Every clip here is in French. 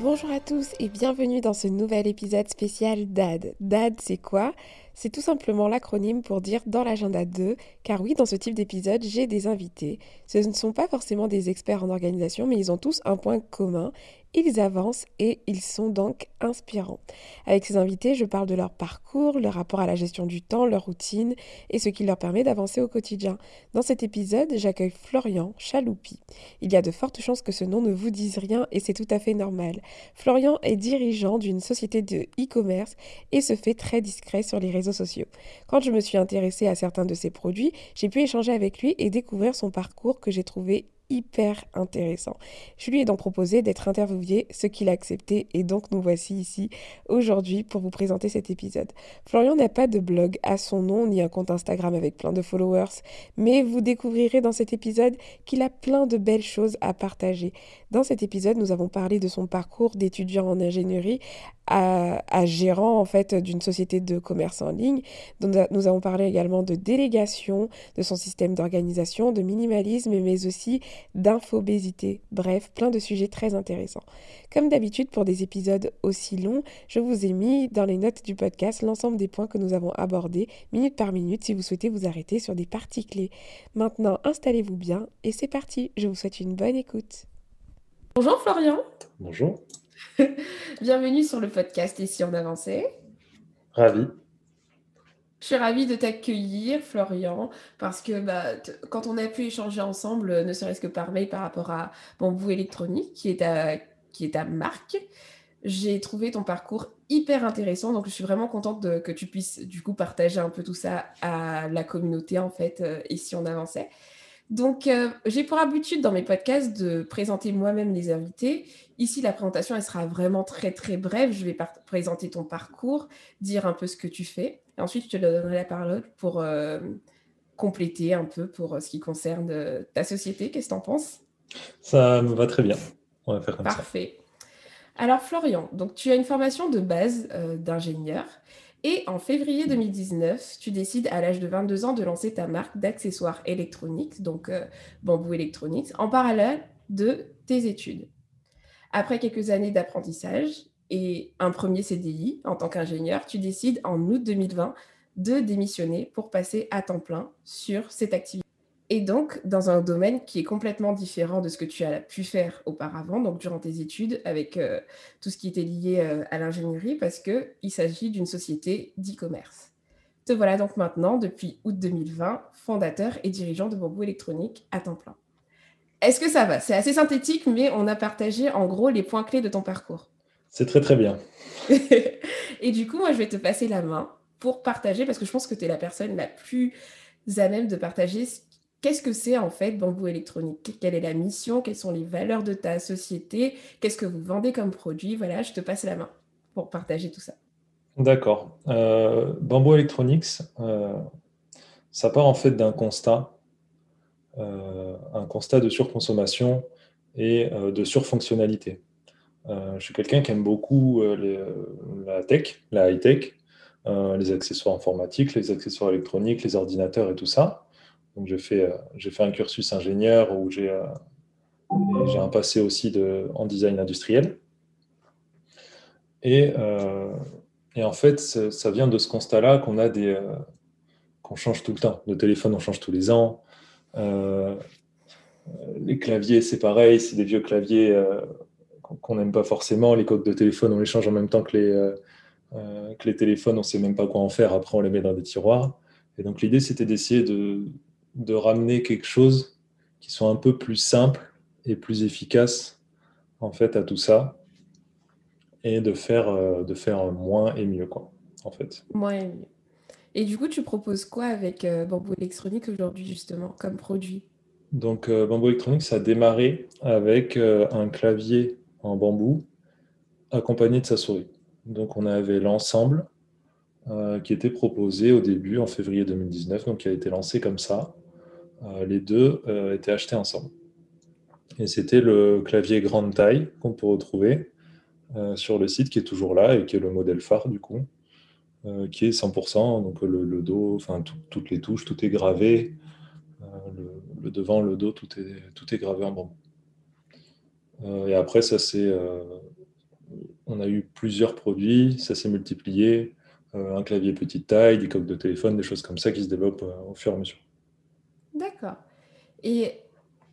Bonjour à tous et bienvenue dans ce nouvel épisode spécial DAD. DAD, c'est quoi? C'est tout simplement l'acronyme pour dire dans l'agenda 2, car oui, dans ce type d'épisode, j'ai des invités. Ce ne sont pas forcément des experts en organisation, mais ils ont tous un point commun, ils avancent et ils sont donc inspirants. Avec ces invités, je parle de leur parcours, leur rapport à la gestion du temps, leur routine et ce qui leur permet d'avancer au quotidien. Dans cet épisode, j'accueille Florian Chaloupi. Il y a de fortes chances que ce nom ne vous dise rien et c'est tout à fait normal. Florian est dirigeant d'une société de e-commerce et se fait très discret sur les réseaux sociaux. Quand je me suis intéressée à certains de ses produits, j'ai pu échanger avec lui et découvrir son parcours que j'ai trouvé hyper intéressant. Je lui ai donc proposé d'être interviewé, ce qu'il a accepté, et donc nous voici ici aujourd'hui pour vous présenter cet épisode. Florian n'a pas de blog à son nom, ni un compte Instagram avec plein de followers, mais vous découvrirez dans cet épisode qu'il a plein de belles choses à partager. Dans cet épisode, nous avons parlé de son parcours d'étudiant en ingénierie à, gérant en fait d'une société de commerce en ligne. nous avons parlé également de délégation, de son système d'organisation, de minimalisme, mais aussi d'infobésité. Bref, plein de sujets très intéressants. Comme d'habitude pour des épisodes aussi longs, je vous ai mis dans les notes du podcast l'ensemble des points que nous avons abordés minute par minute si vous souhaitez vous arrêter sur des parties clés. Maintenant, installez-vous bien et c'est parti. Je vous souhaite une bonne écoute. Bonjour Florian. Bonjour. Bienvenue sur le podcast Ici on avançait? Ravi. Je suis ravie de t'accueillir, Florian, parce que bah, quand on a pu échanger ensemble, ne serait-ce que par mail par rapport à Bambou Électronique, qui est ta, qui est ta marque, j'ai trouvé ton parcours hyper intéressant. Donc, je suis vraiment contente que tu puisses du coup partager un peu tout ça à la communauté, en fait, euh, ici on avançait? Donc, euh, j'ai pour habitude dans mes podcasts de présenter moi-même les invités. Ici, la présentation, elle sera vraiment très, très brève. Je vais présenter ton parcours, dire un peu ce que tu fais. Et ensuite, je te donnerai la parole pour euh, compléter un peu pour euh, ce qui concerne ta société. Qu'est-ce que tu en penses? Ça me va très bien. On va faire comme ça. Parfait. Alors, Florian, donc tu as une formation de base d'ingénieur. Et en février 2019, tu décides à l'âge de 22 ans de lancer ta marque d'accessoires électroniques, donc euh, Bamboo Electronics, en parallèle de tes études. Après quelques années d'apprentissage et un premier CDI en tant qu'ingénieur, tu décides en août 2020 de démissionner pour passer à temps plein sur cette activité et donc dans un domaine qui est complètement différent de ce que tu as pu faire auparavant, donc durant tes études, avec euh, tout ce qui était lié euh, à l'ingénierie, parce qu'il s'agit d'une société d'e-commerce. Te voilà donc maintenant, depuis août 2020, fondateur et dirigeant de Bamboo Électronique à temps plein. Est-ce que ça va? C'est assez synthétique, mais on a partagé en gros les points clés de ton parcours. C'est très très bien. et du coup, moi, je vais te passer la main pour partager, parce que je pense que tu es la personne la plus à même de partager Qu'est-ce que c'est en fait Bambou Électronique Quelle est la mission? Quelles sont les valeurs de ta société? Qu'est-ce que vous vendez comme produit? Voilà, je te passe la main pour partager tout ça. D'accord. Euh, Bamboo Electronics, euh, ça part en fait d'un constat, euh, un constat de surconsommation et de surfonctionnalité. je suis quelqu'un qui aime beaucoup la tech, la high-tech, les accessoires informatiques, les accessoires électroniques, les ordinateurs et tout ça. Donc j'ai fait, euh, fait un cursus ingénieur où j'ai, euh, j'ai un passé aussi de, en design industriel. Et, euh, et en fait, ça vient de ce constat-là qu'on a des, qu'on change tout le temps. Le téléphone, on change tous les ans. les claviers, c'est pareil, c'est des vieux claviers qu'on n'aime pas forcément. Les coques de téléphone, on les change en même temps que les, que les téléphones, on ne sait même pas quoi en faire. Après, on les met dans des tiroirs. Et donc, l'idée, c'était d'essayer de, de ramener quelque chose qui soit un peu plus simple et plus efficace en fait à tout ça et de faire, euh, de faire moins et mieux quoi en fait. Moins et mieux. Et du coup, tu proposes quoi avec euh, Bamboo Électronique aujourd'hui justement comme produit? Donc euh, Bamboo Électronique, ça a démarré avec un clavier en bambou accompagné de sa souris. Donc on avait l'ensemble qui était proposé au début, en février 2019, donc qui a été lancé comme ça. Les deux étaient achetés ensemble. Et c'était le clavier grande taille qu'on peut retrouver sur le site, qui est toujours là et qui est le modèle phare du coup. Euh, qui est 100%, donc le, dos, enfin toutes les touches, tout est gravé, euh, le, devant, le dos, tout est, tout est gravé en bambou. Euh, et après, ça c'est, on a eu plusieurs produits, ça s'est multiplié, un clavier petite taille, des coques de téléphone, des choses comme ça qui se développent au fur et à mesure. D'accord. Et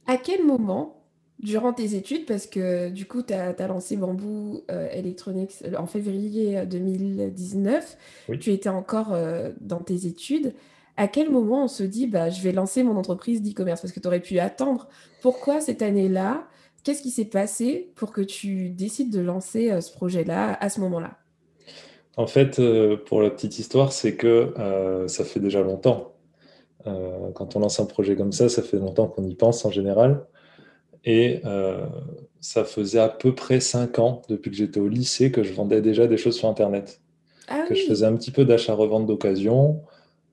à quel moment durant tes études, parce que du coup, tu as, lancé Bamboo euh, Electronics euh, en février 2019, euh, tu étais encore dans tes études. À quel moment on se dit, bah, je vais lancer mon entreprise d'e-commerce? Parce que tu aurais pu attendre. Pourquoi cette année-là? Qu'est-ce qui s'est passé pour que tu décides de lancer ce projet-là à ce moment-là? En fait, pour la petite histoire, c'est que ça fait déjà longtemps. Quand on lance un projet comme ça, ça fait longtemps qu'on y pense en général. Et euh, ça faisait à peu près cinq ans, depuis que j'étais au lycée, que je vendais déjà des choses sur Internet. Ah que je faisais un petit peu d'achat-revente d'occasion.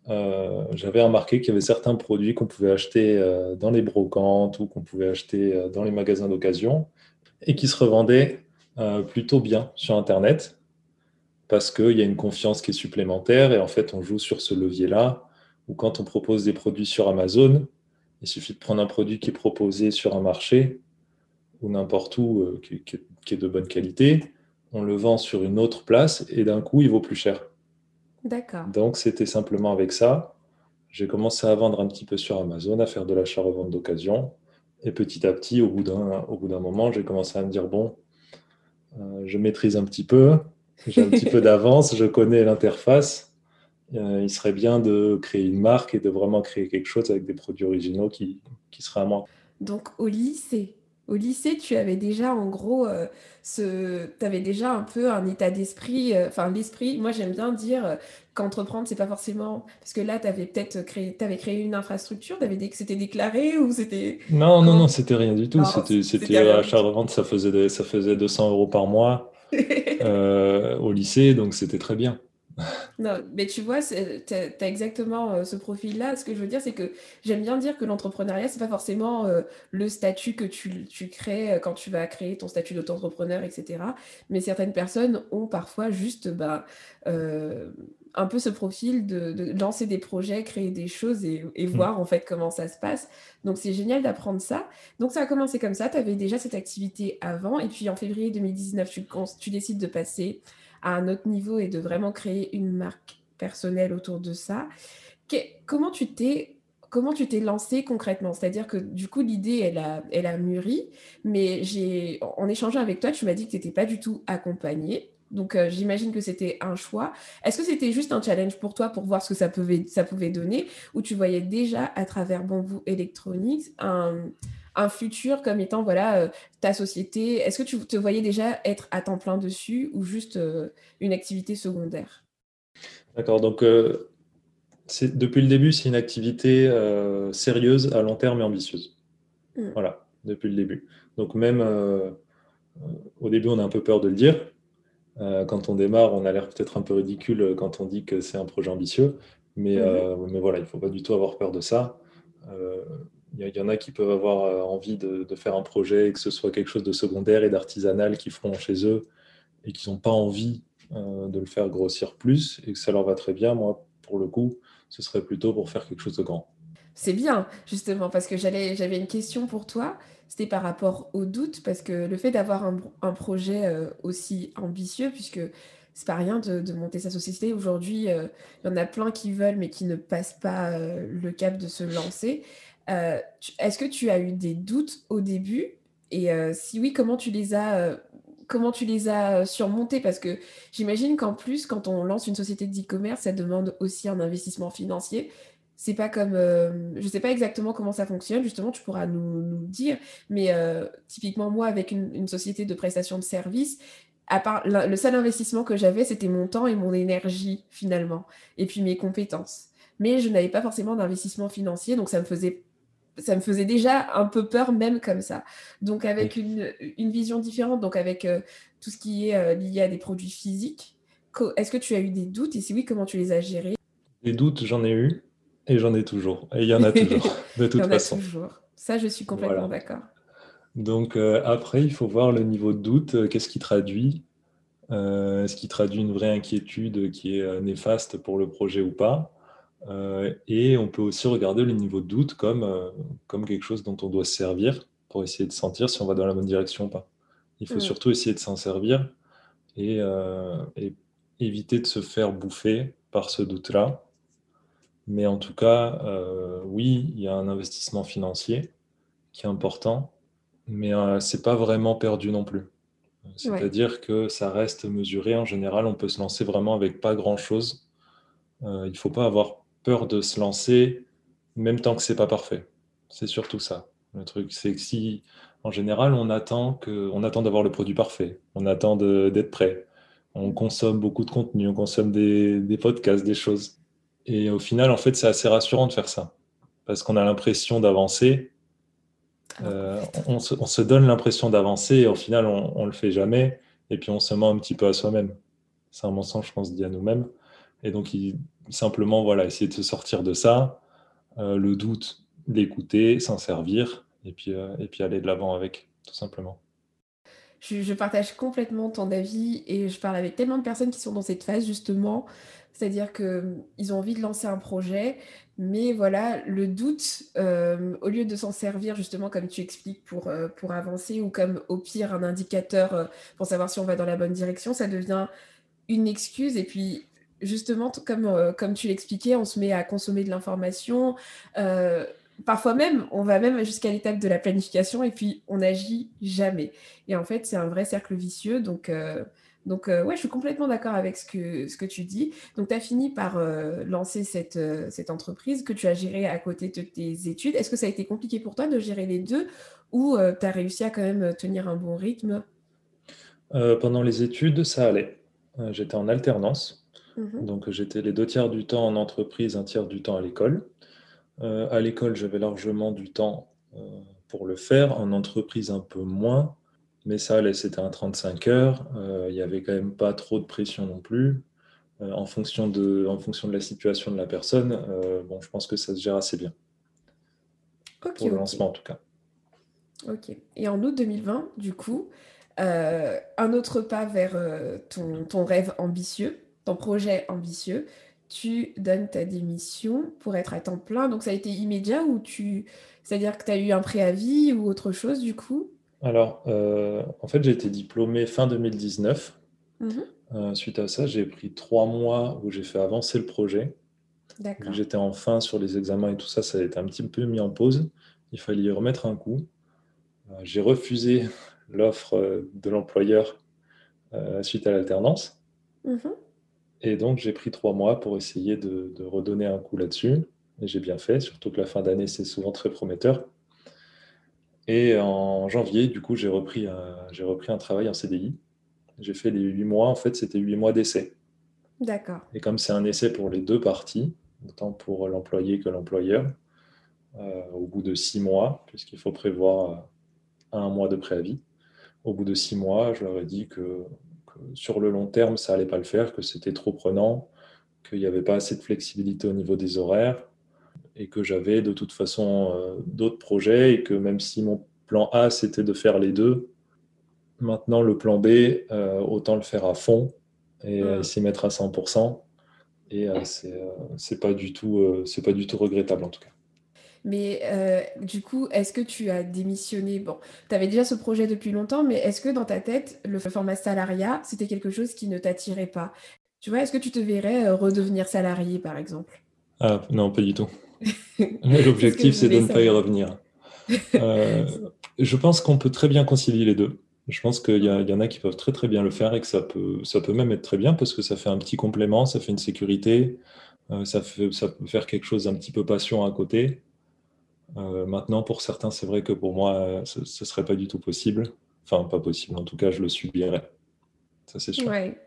Euh, j'avais remarqué qu'il y avait certains produits qu'on pouvait acheter euh, dans les brocantes ou qu'on pouvait acheter dans les magasins d'occasion et qui se revendaient plutôt bien sur Internet parce qu'il y a une confiance qui est supplémentaire et en fait on joue sur ce levier-là ou quand on propose des produits sur Amazon, il suffit de prendre un produit qui est proposé sur un marché ou n'importe où, euh, qui, est de bonne qualité, on le vend sur une autre place et d'un coup, il vaut plus cher. D'accord. Donc, c'était simplement avec ça. J'ai commencé à vendre un petit peu sur Amazon, à faire de l'achat-revente d'occasion. Et petit à petit, au bout d'un moment, j'ai commencé à me dire, bon, euh, je maîtrise un petit peu, j'ai un petit peu d'avance, je connais l'interface. Euh, il serait bien de créer une marque et de vraiment créer quelque chose avec des produits originaux qui, qui seraient à moi. Donc au lycée, au lycée, tu avais déjà en gros euh, ce, tu avais déjà un peu un état d'esprit, euh, enfin l'esprit. Moi, j'aime bien dire qu'entreprendre, c'est pas forcément parce que là, tu avais peut-être créé, avais créé une infrastructure, tu avais dit que c'était déclaré ou c'était. Non, non, non, c'était rien du tout. C'était, c'était achat revente, ça faisait ça faisait 200 euros par mois au lycée, donc c'était très bien. Non, mais tu vois, tu as, exactement euh, ce profil-là. Ce que je veux dire, c'est que j'aime bien dire que l'entrepreneuriat, c'est pas forcément euh, le statut que tu, tu, crées euh, quand tu vas créer ton statut d'auto-entrepreneur, etc. Mais certaines personnes ont parfois juste bah, un peu ce profil de, lancer des projets, créer des choses et, mmh. voir en fait comment ça se passe. Donc c'est génial d'apprendre ça. Donc ça a commencé comme ça. Tu avais déjà cette activité avant. Et puis en février 2019, tu, tu décides de passer à un autre niveau et de vraiment créer une marque personnelle autour de ça. comment tu t'es comment tu t'es lancé concrètement? C'est-à-dire que du coup, l'idée, elle a, elle a mûri, mais j'ai, en échangeant avec toi, tu m'as dit que tu n'étais pas du tout accompagné. Donc, euh, j'imagine que c'était un choix. Est-ce que c'était juste un challenge pour toi pour voir ce que ça pouvait, ça pouvait donner? Ou tu voyais déjà à travers Bamboo Electronics un, un futur comme étant voilà euh, ta société Est-ce que tu te voyais déjà être à temps plein dessus ou juste euh, une activité secondaire? D'accord, donc euh, depuis le début, c'est une activité sérieuse, à long terme et ambitieuse. Mmh. Voilà, depuis le début. Donc même au début, on a un peu peur de le dire. quand on démarre, on a l'air peut-être un peu ridicule quand on dit que c'est un projet ambitieux. Mais, mmh. mais voilà, il ne faut pas du tout avoir peur de ça. Il y, en a qui peuvent avoir euh, envie de, faire un projet et que ce soit quelque chose de secondaire et d'artisanal qu'ils feront chez eux et qu'ils n'ont pas envie euh, de le faire grossir plus et que ça leur va très bien. Moi, pour le coup, ce serait plutôt pour faire quelque chose de grand. C'est bien, justement, parce que j'avais une question pour toi. C'était par rapport au doute, parce que le fait d'avoir un, projet euh, aussi ambitieux, puisque c'est pas rien de, monter sa société. Aujourd'hui, il y en a plein qui veulent, mais qui ne passent pas le cap de se lancer. Euh, est-ce que tu as eu des doutes au début? Et euh, si oui, comment tu les as, euh, comment tu les as surmontés? Parce que j'imagine qu'en plus, quand on lance une société d'e-commerce, ça demande aussi un investissement financier. C'est pas comme, je sais pas exactement comment ça fonctionne. Justement, tu pourras nous, nous dire. Mais typiquement moi, avec une, une, société de prestation de services, à part le seul investissement que j'avais, c'était mon temps et mon énergie finalement, et puis mes compétences. Mais je n'avais pas forcément d'investissement financier, donc ça me faisait ça me faisait déjà un peu peur même comme ça. Donc avec une, vision différente, donc avec euh, tout ce qui est euh, lié à des produits physiques, est-ce que tu as eu des doutes? Et si oui, comment tu les as gérés? Des doutes, j'en ai eu et j'en ai toujours. Et il y en a toujours, de toute il y en façon. A toujours. Ça, je suis complètement d'accord. Donc euh, après, il faut voir le niveau de doute, qu'est-ce qui traduit Est-ce qui traduit une vraie inquiétude qui est néfaste pour le projet ou pas? Et on peut aussi regarder le niveau de doute comme, comme quelque chose dont on doit se servir pour essayer de sentir si on va dans la bonne direction ou pas. Il faut surtout essayer de s'en servir et, et, éviter de se faire bouffer par ce doute-là. Mais en tout cas, oui, il y a un investissement financier qui est important mais euh, c'est pas vraiment perdu non plus. C'est-à-dire que ça reste mesuré. En général, on peut se lancer vraiment avec pas grand-chose. Euh, il ne faut pas avoir peur de se lancer, même tant que c'est pas parfait. C'est surtout ça. Le truc, c'est que si, en général, on attend que, on attend d'avoir le produit parfait, on attend d'être prêt, on consomme beaucoup de contenu, on consomme des, des podcasts, des choses. Et au final, en fait, c'est assez rassurant de faire ça, parce qu'on a l'impression d'avancer, euh, on, se, donne l'impression d'avancer et au final, on ne le fait jamais. Et puis, on se ment un petit peu à soi-même. C'est un mensonge qu'on se dit à nous-mêmes. Et donc, simplement, voilà, essayer de se sortir de ça, euh, le doute, l'écouter, s'en servir, et puis, euh, et puis aller de l'avant avec, tout simplement. Je, partage complètement ton avis et je parle avec tellement de personnes qui sont dans cette phase, justement. C'est-à-dire qu'ils ont envie de lancer un projet, mais voilà, le doute, euh, au lieu de s'en servir justement comme tu expliques pour, euh, pour avancer ou comme au pire un indicateur euh, pour savoir si on va dans la bonne direction, ça devient une excuse. Et puis justement, comme, comme tu l'expliquais, on se met à consommer de l'information. parfois même, on va même jusqu'à l'étape de la planification et puis on n'agit jamais. Et en fait, c'est un vrai cercle vicieux. Donc, euh, ouais, je suis complètement d'accord avec ce que, tu dis. Donc, tu as fini par euh, lancer cette, euh, cette entreprise que tu as gérée à côté de tes études. Est-ce que ça a été compliqué pour toi de gérer les deux ou tu as réussi à quand même tenir un bon rythme? Pendant les études, ça allait. j'étais en alternance. Mmh Donc, j'étais les deux tiers du temps en entreprise, un tiers du temps à l'école. à l'école, j'avais largement du temps pour le faire. En entreprise, un peu moins mais ça c'était un 35 heures. Euh, il n'y avait quand même pas trop de pression non plus. Euh, en, fonction de, en fonction de la situation de la personne, euh, bon, je pense que ça se gère assez bien. pour le lancement, en tout cas. Ok. Et en août 2020, du coup, un autre pas vers ton, ton, rêve ambitieux, ton projet ambitieux, tu donnes ta démission pour être à temps plein. Donc, ça a été immédiat ou tu. C'est-à-dire que tu as eu un préavis ou autre chose, du coup? Alors, euh, en fait, j'ai été diplômé fin 2019. Mhm. Euh, suite à ça, j'ai pris trois mois où j'ai fait avancer le projet. J'étais en fin sur les examens et tout ça, ça a été un petit peu mis en pause. Il fallait y remettre un coup. Euh, j'ai refusé l'offre de l'employeur suite à l'alternance. Mhm. Et donc, j'ai pris trois mois pour essayer de, de redonner un coup là-dessus. Et j'ai bien fait, surtout que la fin d'année, c'est souvent très prometteur. Et en janvier, du coup, j'ai repris, j'ai repris un travail en CDI. J'ai fait les huit mois, en fait, c'était huit mois d'essai. D'accord. Et comme c'est un essai pour les deux parties, autant pour l'employé que l'employeur, euh, au bout de six mois, puisqu'il faut prévoir un mois de préavis, au bout de six mois, je leur ai dit que sur le long terme, ça allait pas le faire, que c'était trop prenant, qu'il n'y avait pas assez de flexibilité au niveau des horaires, et que j'avais de toute façon euh, d'autres projets et que même si mon plan A c'était de faire les deux, maintenant le plan B, euh, autant le faire à fond et mmh. s'y mettre à 100%. Et euh, c'est pas du tout c'est pas du tout regrettable en tout cas. Mais du coup, est-ce que tu as démissionné? Bon, tu avais déjà ce projet depuis longtemps, mais est-ce que dans ta tête, le format salariat, c'était quelque chose qui ne t'attirait pas? Tu vois, est-ce que tu te verrais redevenir salarié, par exemple? Ah, Non, pas du tout. L'objectif, c'est de ne pas y revenir. Euh, je pense qu'on peut très bien concilier les deux. Je pense qu'il y, y, en a qui peuvent très très bien le faire et que ça peut, ça peut même être très bien parce que ça fait un petit complément, ça fait une sécurité, euh, ça, fait, ça peut faire quelque chose d'un petit peu passion à côté. Euh, maintenant, pour certains, c'est vrai que pour moi, ce ne serait pas du tout possible. Enfin, pas possible, en tout cas, je le subirais. Ça, c'est sûr. Ouais.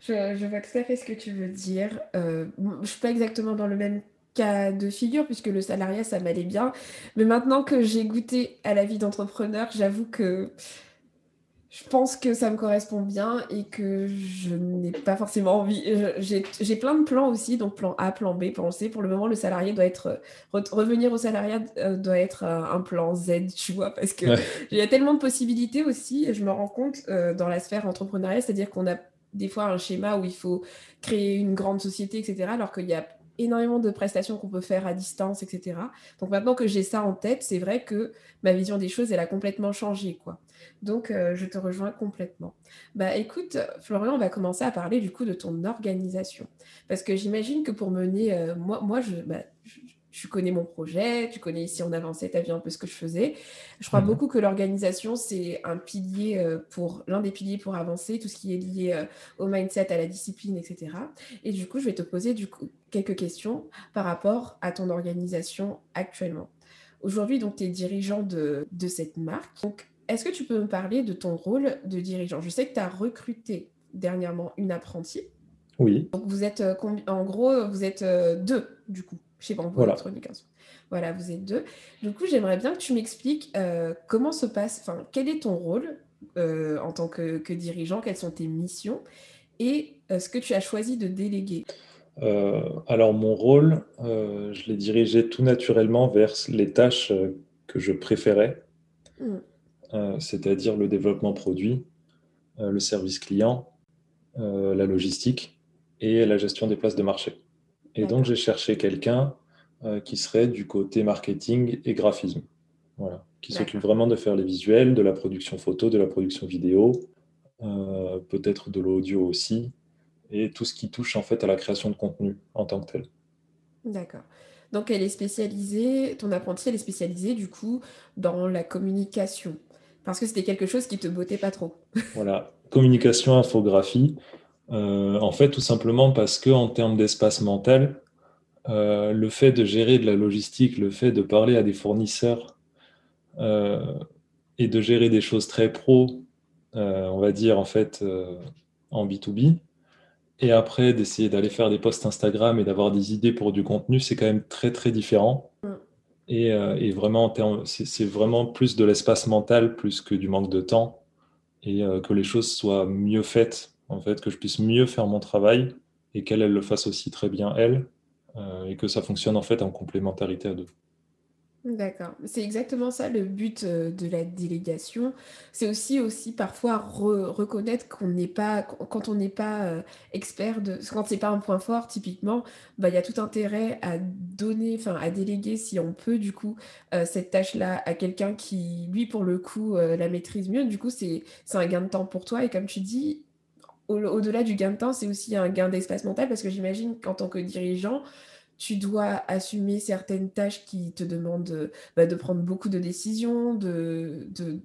Je, je, vois tout à fait ce que tu veux dire. je ne suis pas exactement dans le même cas de figure, puisque le salariat, ça m'allait bien. Mais maintenant que j'ai goûté à la vie d'entrepreneur, j'avoue que je pense que ça me correspond bien et que je n'ai pas forcément envie. J'ai plein de plans aussi, donc plan A, plan B, plan C. Pour le moment, le salarié doit être. revenir au salariat euh, doit être euh, un plan Z, tu vois, parce qu'il il y a tellement de possibilités aussi. Et je me rends compte euh, dans la sphère entrepreneuriale, c'est-à-dire qu'on a des fois un schéma où il faut créer une grande société, etc., alors qu'il y a énormément de prestations qu'on peut faire à distance, etc. Donc maintenant que j'ai ça en tête, c'est vrai que ma vision des choses, elle a complètement changé, quoi. Donc euh, je te rejoins complètement. Bah écoute, Florian, on va commencer à parler du coup de ton organisation, parce que j'imagine que pour mener, euh, moi, moi, je, bah, je tu connais mon projet, tu connais ici on avançait, tu as vu un peu ce que je faisais. Je crois mhm. beaucoup que l'organisation, c'est un pilier euh, pour l'un des piliers pour avancer, tout ce qui est lié au mindset, à la discipline, etc. Et du coup, je vais te poser du coup, quelques questions par rapport à ton organisation actuellement. Aujourd'hui, donc, tu es dirigeant de, de cette marque. Donc, est-ce que tu peux me parler de ton rôle de dirigeant? Je sais que tu as recruté dernièrement une apprentie. Oui. Donc, vous êtes, euh, en gros, vous êtes deux, du coup chez Bamboo voilà. Voilà, vous êtes deux. Du coup, j'aimerais bien que tu m'expliques euh, comment se passe, enfin, quel est ton rôle euh, en tant que, dirigeant, quelles sont tes missions? Et euh, ce que tu as choisi de déléguer? Alors, mon rôle, je l'ai dirigé tout naturellement vers les tâches que je préférais, mmh. c'est-à-dire le développement produit, le service client, la logistique et la gestion des places de marché. Et donc, j'ai cherché quelqu'un euh, qui serait du côté marketing et graphisme. Voilà. Qui s'occupe vraiment de faire les visuels, de la production photo, de la production vidéo, euh, peut-être de l'audio aussi, et tout ce qui touche en fait à la création de contenu en tant que tel. D'accord. Donc, elle est spécialisée, ton apprenti, elle est spécialisée du coup dans la communication. Parce que c'était quelque chose qui te bottait pas trop. voilà. Communication, infographie. Euh, en fait, tout simplement parce que en termes d'espace mental, euh, le fait de gérer de la logistique, le fait de parler à des fournisseurs euh, et de gérer des choses très pro, on va dire en fait en B2B, et après d'essayer d'aller faire des posts Instagram et d'avoir des idées pour du contenu, c'est quand même très très différent. Mm. Et, et, vraiment, c'est vraiment plus de l'espace mental plus que du manque de temps et que les choses soient mieux faites en fait, que je puisse mieux faire mon travail et qu'elle elle le fasse aussi très bien elle, euh, et que ça fonctionne en fait en complémentarité à deux. D'accord. C'est exactement ça le but euh, de la délégation. C'est aussi, aussi parfois reconnaître qu'on n'est pas, quand on n'est pas euh, expert de, quand c'est pas un point fort, typiquement, bah, il y a tout intérêt à donner, enfin, à déléguer si on peut, du coup, cette tâche-là à quelqu'un qui, lui, pour le coup, la maîtrise mieux. Du coup, c'est un gain de temps pour toi. Et comme tu dis, au-delà du gain de temps, c'est aussi un gain d'espace mental parce que j'imagine qu'en tant que dirigeant, tu dois assumer certaines tâches qui te demandent bah, de prendre beaucoup de décisions, de, de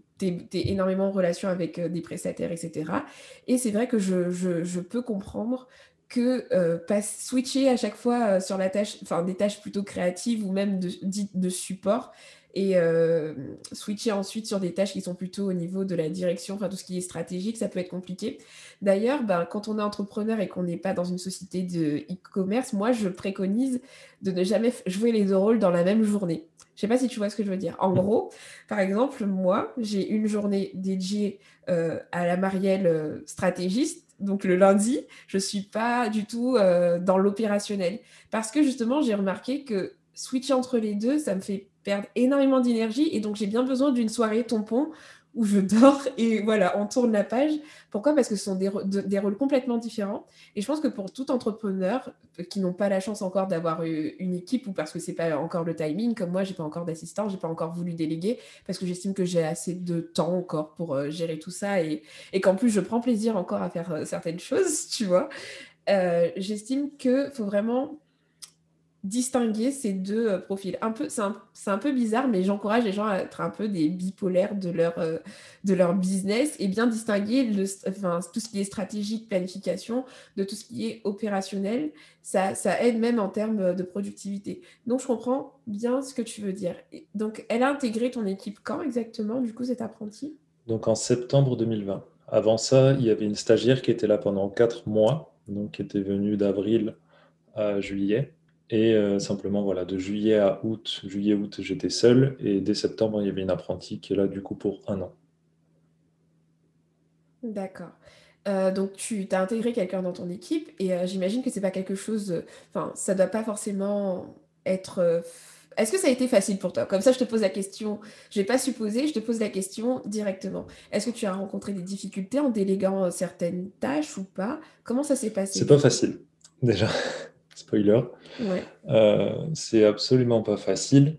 énormément en relation avec euh, des prestataires, etc. Et c'est vrai que je, peux comprendre que euh, switcher à chaque fois euh, sur la tâche, enfin des tâches plutôt créatives ou même de, de support, et euh, switcher ensuite sur des tâches qui sont plutôt au niveau de la direction, enfin tout ce qui est stratégique, ça peut être compliqué. D'ailleurs, ben, quand on est entrepreneur et qu'on n'est pas dans une société de e-commerce, moi je préconise de ne jamais jouer les deux rôles dans la même journée. Je sais pas si tu vois ce que je veux dire. En gros, par exemple, moi, j'ai une journée dédiée euh, à la Marielle euh, stratégiste. Donc le lundi, je suis pas du tout dans l'opérationnel. Parce que justement, j'ai remarqué que switcher entre les deux, ça me fait perdre énormément d'énergie et donc j'ai bien besoin d'une soirée tampon où je dors et voilà, on tourne la page. Pourquoi? Parce que ce sont des, des, rôles complètement différents. Et je pense que pour tout entrepreneur qui n'ont pas la chance encore d'avoir une équipe ou parce que c'est pas encore le timing, comme moi, j'ai pas encore d'assistant, j'ai pas encore voulu déléguer parce que j'estime que j'ai assez de temps encore pour euh, gérer tout ça et, et qu'en plus je prends plaisir encore à faire euh, certaines choses, tu vois. Euh, j'estime que faut vraiment distinguer ces deux euh, profils. Un peu, c'est un, peu bizarre, mais j'encourage les gens à être un peu des bipolaires de leur, euh, de leur business et bien distinguer le, enfin, tout ce qui est stratégique, planification, de tout ce qui est opérationnel. Ça, ça aide même en termes de productivité. Donc, je comprends bien ce que tu veux dire. Donc, elle a intégré ton équipe quand exactement, du coup, cet apprenti Donc, en septembre 2020. Avant ça, il y avait une stagiaire qui était là pendant quatre mois, donc qui était venue d'avril à juillet. Et euh, simplement, voilà, de juillet à août, juillet-août, j'étais seul. Et dès septembre, il y avait une apprentie qui est là, du coup, pour un an. D'accord. Euh, donc tu as intégré quelqu'un dans ton équipe et euh, j'imagine que c'est pas quelque chose, enfin ça doit pas forcément être. Est-ce que ça a été facile pour toi? Comme ça, je te pose la question. Je vais pas supposer, je te pose la question directement. Est-ce que tu as rencontré des difficultés en déléguant certaines tâches ou pas? Comment ça s'est C'est passé? pas facile, déjà. Spoiler. Ouais, Euh, c'est absolument pas facile.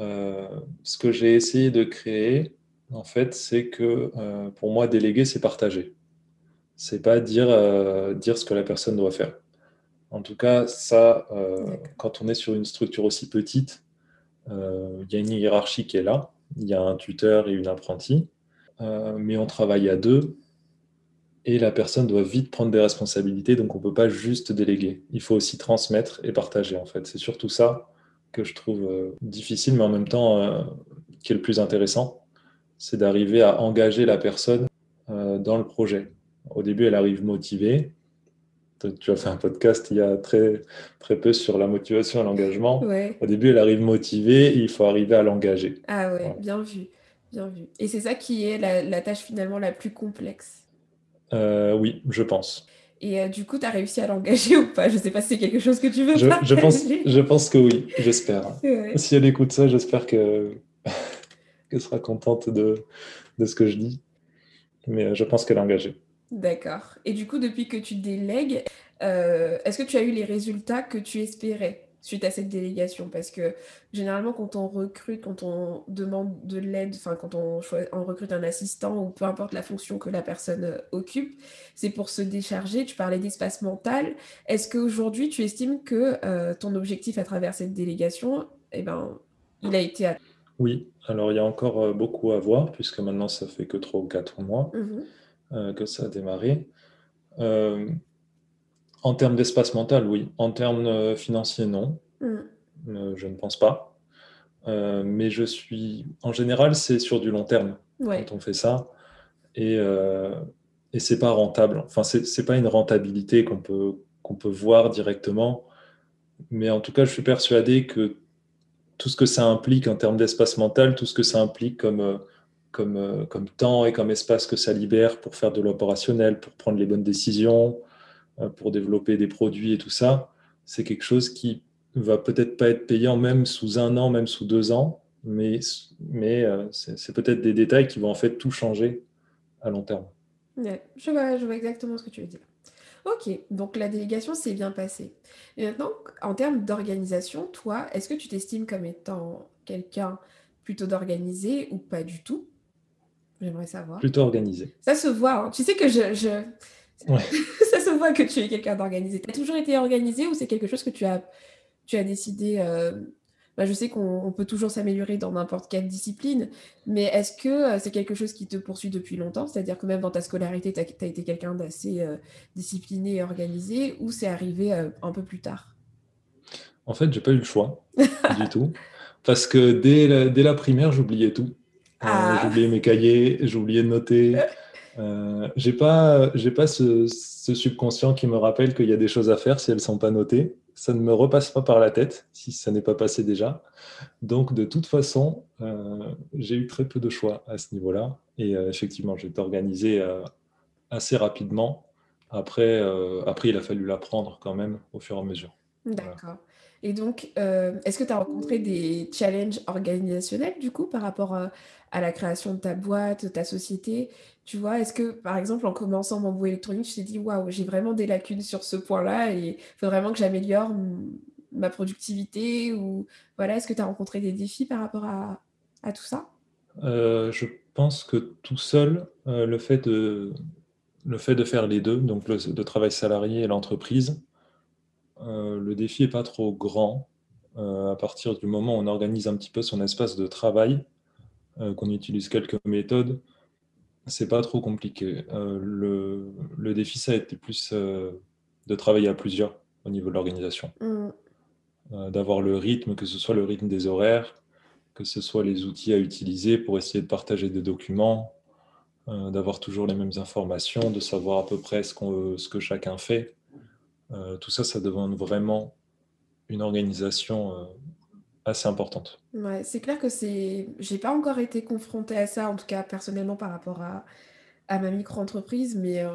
Euh, ce que j'ai essayé de créer, en fait, c'est que euh, pour moi, déléguer, c'est partager. C'est pas dire, dire ce que la personne doit faire. En tout cas, ça, quand on est sur une structure aussi petite, il y a une hiérarchie qui est là. Il y a un tuteur et une apprentie, mais on travaille à deux et la personne doit vite prendre des responsabilités, donc on ne peut pas juste déléguer. Il faut aussi transmettre et partager, en fait. C'est surtout ça que je trouve euh, difficile, mais en même temps euh, qui est le plus intéressant, c'est d'arriver à engager la personne euh, dans le projet. Au début, elle arrive motivée. Tu as fait un podcast il y a très, très peu sur la motivation et l'engagement. Ouais. Au début, elle arrive motivée, et il faut arriver à l'engager. Ah ouais, Voilà. bien vu, bien vu. Et c'est ça qui est la, la tâche finalement la plus complexe. Euh, oui, je pense. Et euh, du coup, tu as réussi à l'engager ou pas? Je sais pas si c'est quelque chose que tu veux Je, je pense, partager. je pense que oui, j'espère. Ouais. Si elle écoute ça, j'espère que qu'elle sera contente de, de ce que je dis. Mais euh, je pense qu'elle est engagée. D'accord. Et du coup, depuis que tu délègues, euh, est-ce que tu as eu les résultats que tu espérais? Suite à cette délégation? Parce que généralement, quand on recrute, quand on demande de l'aide, enfin, quand on, recrute un assistant ou peu importe la fonction que la personne euh, occupe, c'est pour se décharger. Tu parlais d'espace mental. Est-ce qu'aujourd'hui, tu estimes que euh, ton objectif à travers cette délégation, eh ben, il a été atteint? Oui, alors il y a encore euh, beaucoup à voir, puisque maintenant ça fait que 3 ou 4 mois euh, que ça a démarré. Euh, en termes d'espace mental, oui. En termes euh, financiers, non. Mhm. Euh, je ne pense pas. Euh, mais je suis, en général, c'est sur du long terme Ouais. quand on fait ça. Et, euh, et c'est pas rentable. Enfin, c'est pas une rentabilité qu'on peut, qu'on peut voir directement. Mais en tout cas, je suis persuadé que tout ce que ça implique en termes d'espace mental, tout ce que ça implique comme, comme, comme temps et comme espace que ça libère pour faire de l'opérationnel, pour prendre les bonnes décisions, pour développer des produits et tout ça, c'est quelque chose qui va peut-être pas être payant même sous un an, même sous deux ans, mais, mais euh, c'est c'est peut-être des détails qui vont en fait tout changer à long terme. Ouais, je vois, je vois exactement ce que tu veux dire. Ok, donc la délégation s'est bien passée. Et maintenant, en termes d'organisation, toi, est-ce que tu t'estimes comme étant quelqu'un plutôt d'organisé ou pas du tout? J'aimerais savoir. Plutôt organisé. Ça se voit, hein. Tu sais que je, je... Ouais. voit que tu es quelqu'un d'organisé. Tu as toujours été organisé ou c'est quelque chose que tu as, tu as décidé euh, bah, je sais qu'on on peut toujours s'améliorer dans n'importe quelle discipline, mais est-ce que euh, c'est quelque chose qui te poursuit depuis longtemps? C'est-à-dire que même dans ta scolarité, tu as, été quelqu'un d'assez euh, discipliné et organisé, ou c'est arrivé euh, un peu plus tard? En fait, j'ai pas eu le choix du tout, parce que dès la, dès la primaire, j'oubliais tout. Ah, j'oubliais mes cahiers, j'oubliais de noter. Euh, j'ai pas, j'ai pas ce, subconscient qui me rappelle qu'il y a des choses à faire si elles sont pas notées. Ça ne me repasse pas par la tête si ça n'est pas passé déjà. Donc, de toute façon, euh, j'ai eu très peu de choix à ce niveau-là. Et euh, effectivement, j'ai été organisé euh, assez rapidement. Après, après, il a fallu l'apprendre quand même au fur et à mesure. Voilà. Et donc, euh, est-ce que tu as rencontré des challenges organisationnels du coup par rapport euh, à la création de ta boîte, de ta société? Tu vois, est-ce que par exemple en commençant Bamboo Électronique, tu t'es dit waouh, j'ai vraiment des lacunes sur ce point-là et il faut vraiment que j'améliore ma productivité ou voilà, est-ce que tu as rencontré des défis par rapport à, tout ça? Euh, je pense que tout seul, le fait de, le fait de faire les deux, donc le, le travail salarié et l'entreprise, euh, le défi n'est pas trop grand. Euh, à partir du moment où on organise un petit peu son espace de travail, euh, qu'on utilise quelques méthodes, c'est pas trop compliqué. Le, le défi, ça a été plus de travailler à plusieurs au niveau de l'organisation, Euh, d'avoir le rythme, que ce soit le rythme des horaires, que ce soit les outils à utiliser pour essayer de partager des documents, d'avoir toujours les mêmes informations, de savoir à peu près ce que chacun fait. Euh, tout ça, ça demande vraiment une organisation euh, assez importante. C'est clair que c'est. J'ai pas encore été confrontée à ça, en tout cas personnellement par rapport à, à ma micro-entreprise, mais euh,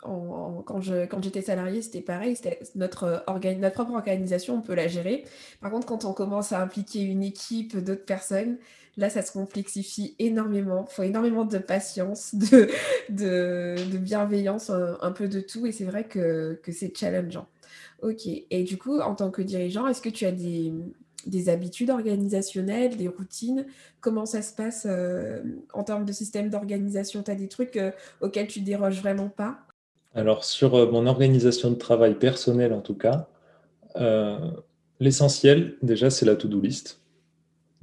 quand je, quand j'étais salariée, c'était pareil. C'était notre, notre propre organisation, on peut la gérer. Par contre, quand on commence à impliquer une équipe d'autres personnes, là, ça se complexifie énormément. Il faut énormément de patience, de, bienveillance, un, peu de tout. Et c'est vrai que, c'est challengeant. Ok. Et du coup, en tant que dirigeant, est-ce que tu as des, des habitudes organisationnelles, des routines? Comment ça se passe euh, en termes de système d'organisation? Tu as des trucs euh, auxquels tu déroges vraiment pas? Alors, sur euh, mon organisation de travail personnelle, en tout cas, l'essentiel, déjà, c'est la to-do list.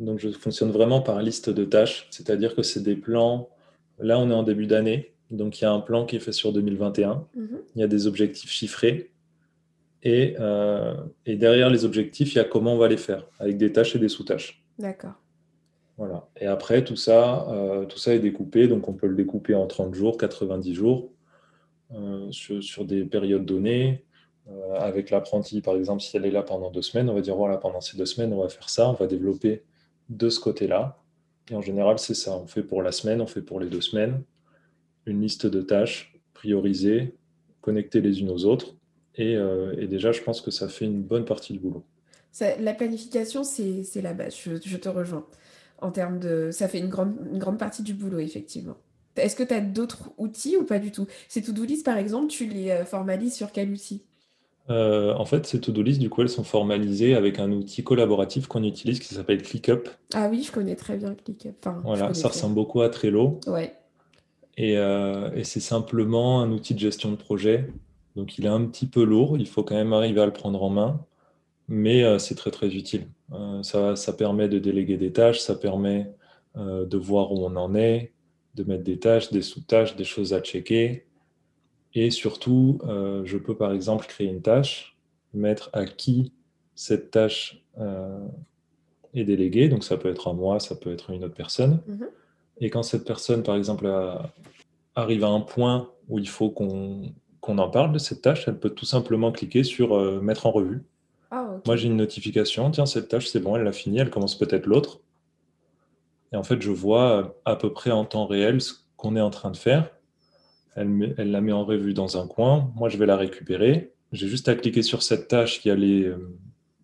Donc, je fonctionne vraiment par liste de tâches, c'est-à-dire que c'est des plans. Là, on est en début d'année, donc il y a un plan qui est fait sur 2021. Mhm. Il y a des objectifs chiffrés euh, et, derrière les objectifs, il y a comment on va les faire, avec des tâches et des sous-tâches. D'accord. Voilà. Et après, tout ça, euh, tout ça est découpé. Donc, on peut le découper en 30 jours, 90 jours, euh, sur, des périodes données. avec l'apprenti, par exemple, si elle est là pendant deux semaines, on va dire voilà, pendant ces deux semaines, on va faire ça, on va développer de ce côté-là. Et en général, c'est ça. On fait pour la semaine, on fait pour les deux semaines. Une liste de tâches priorisées, connectées les unes aux autres. Euh, et, déjà, je pense que ça fait une bonne partie du boulot. la planification, c'est la base, je, te rejoins. En termes de, ça fait une grande, partie du boulot, effectivement. Est-ce que tu as d'autres outils ou pas du tout? Ces to-do par exemple, tu les euh, formalises sur quel outil? Euh, en fait, ces to-do list, du coup, elles sont formalisées avec un outil collaboratif qu'on utilise qui s'appelle ClickUp. Ah oui, je connais très bien ClickUp. voilà, ça ressemble beaucoup à Trello. Ouais. Et, et c'est simplement un outil de gestion de projet donc il est un petit peu lourd, il faut quand même arriver à le prendre en main, mais euh, c'est très très utile. Euh, ça, permet de déléguer des tâches, ça permet euh, de voir où on en est, de mettre des tâches, des sous-tâches, des choses à checker. Et surtout, je peux par exemple créer une tâche, mettre à qui cette tâche est déléguée. Donc ça peut être à moi, ça peut être à une autre personne. Mm-hmm. Et quand cette personne, par exemple, arrive à un point où il faut qu'on en parle de cette tâche, elle peut tout simplement cliquer sur euh, mettre en revue. Ah, Moi, j'ai une notification, tiens, cette tâche, c'est bon, elle l'a fini, elle commence peut-être l'autre. Et en fait, je vois euh, à peu près en temps réel ce qu'on est en train de faire. Elle, elle, la met en revue dans un coin. Moi, je vais la récupérer. J'ai juste à cliquer sur cette tâche. Y a les, euh,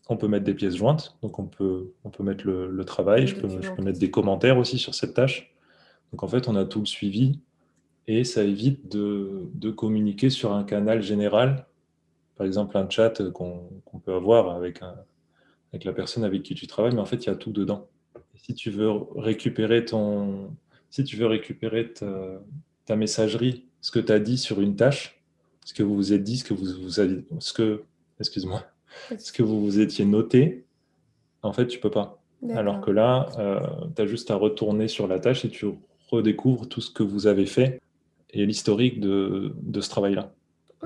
on peut mettre des pièces jointes. Donc, on peut, on peut mettre le, travail. Je peux, je peux mettre des commentaires aussi sur cette tâche. Donc, en fait, on a tout le suivi et ça évite de, communiquer sur un canal général, par exemple un chat qu'on peut avoir avec, avec la personne avec qui tu travailles, mais en fait, il y a tout dedans. si tu veux récupérer ton, si tu veux récupérer ta, messagerie, ce que tu as dit sur une tâche, ce que vous vous êtes dit, ce que vous, vous avez, ce que, excuse-moi, ce que vous vous étiez noté, en fait, tu peux pas. Alors que là, euh, tu as juste à retourner sur la tâche et tu redécouvres tout ce que vous avez fait et l'historique de, de, ce travail-là.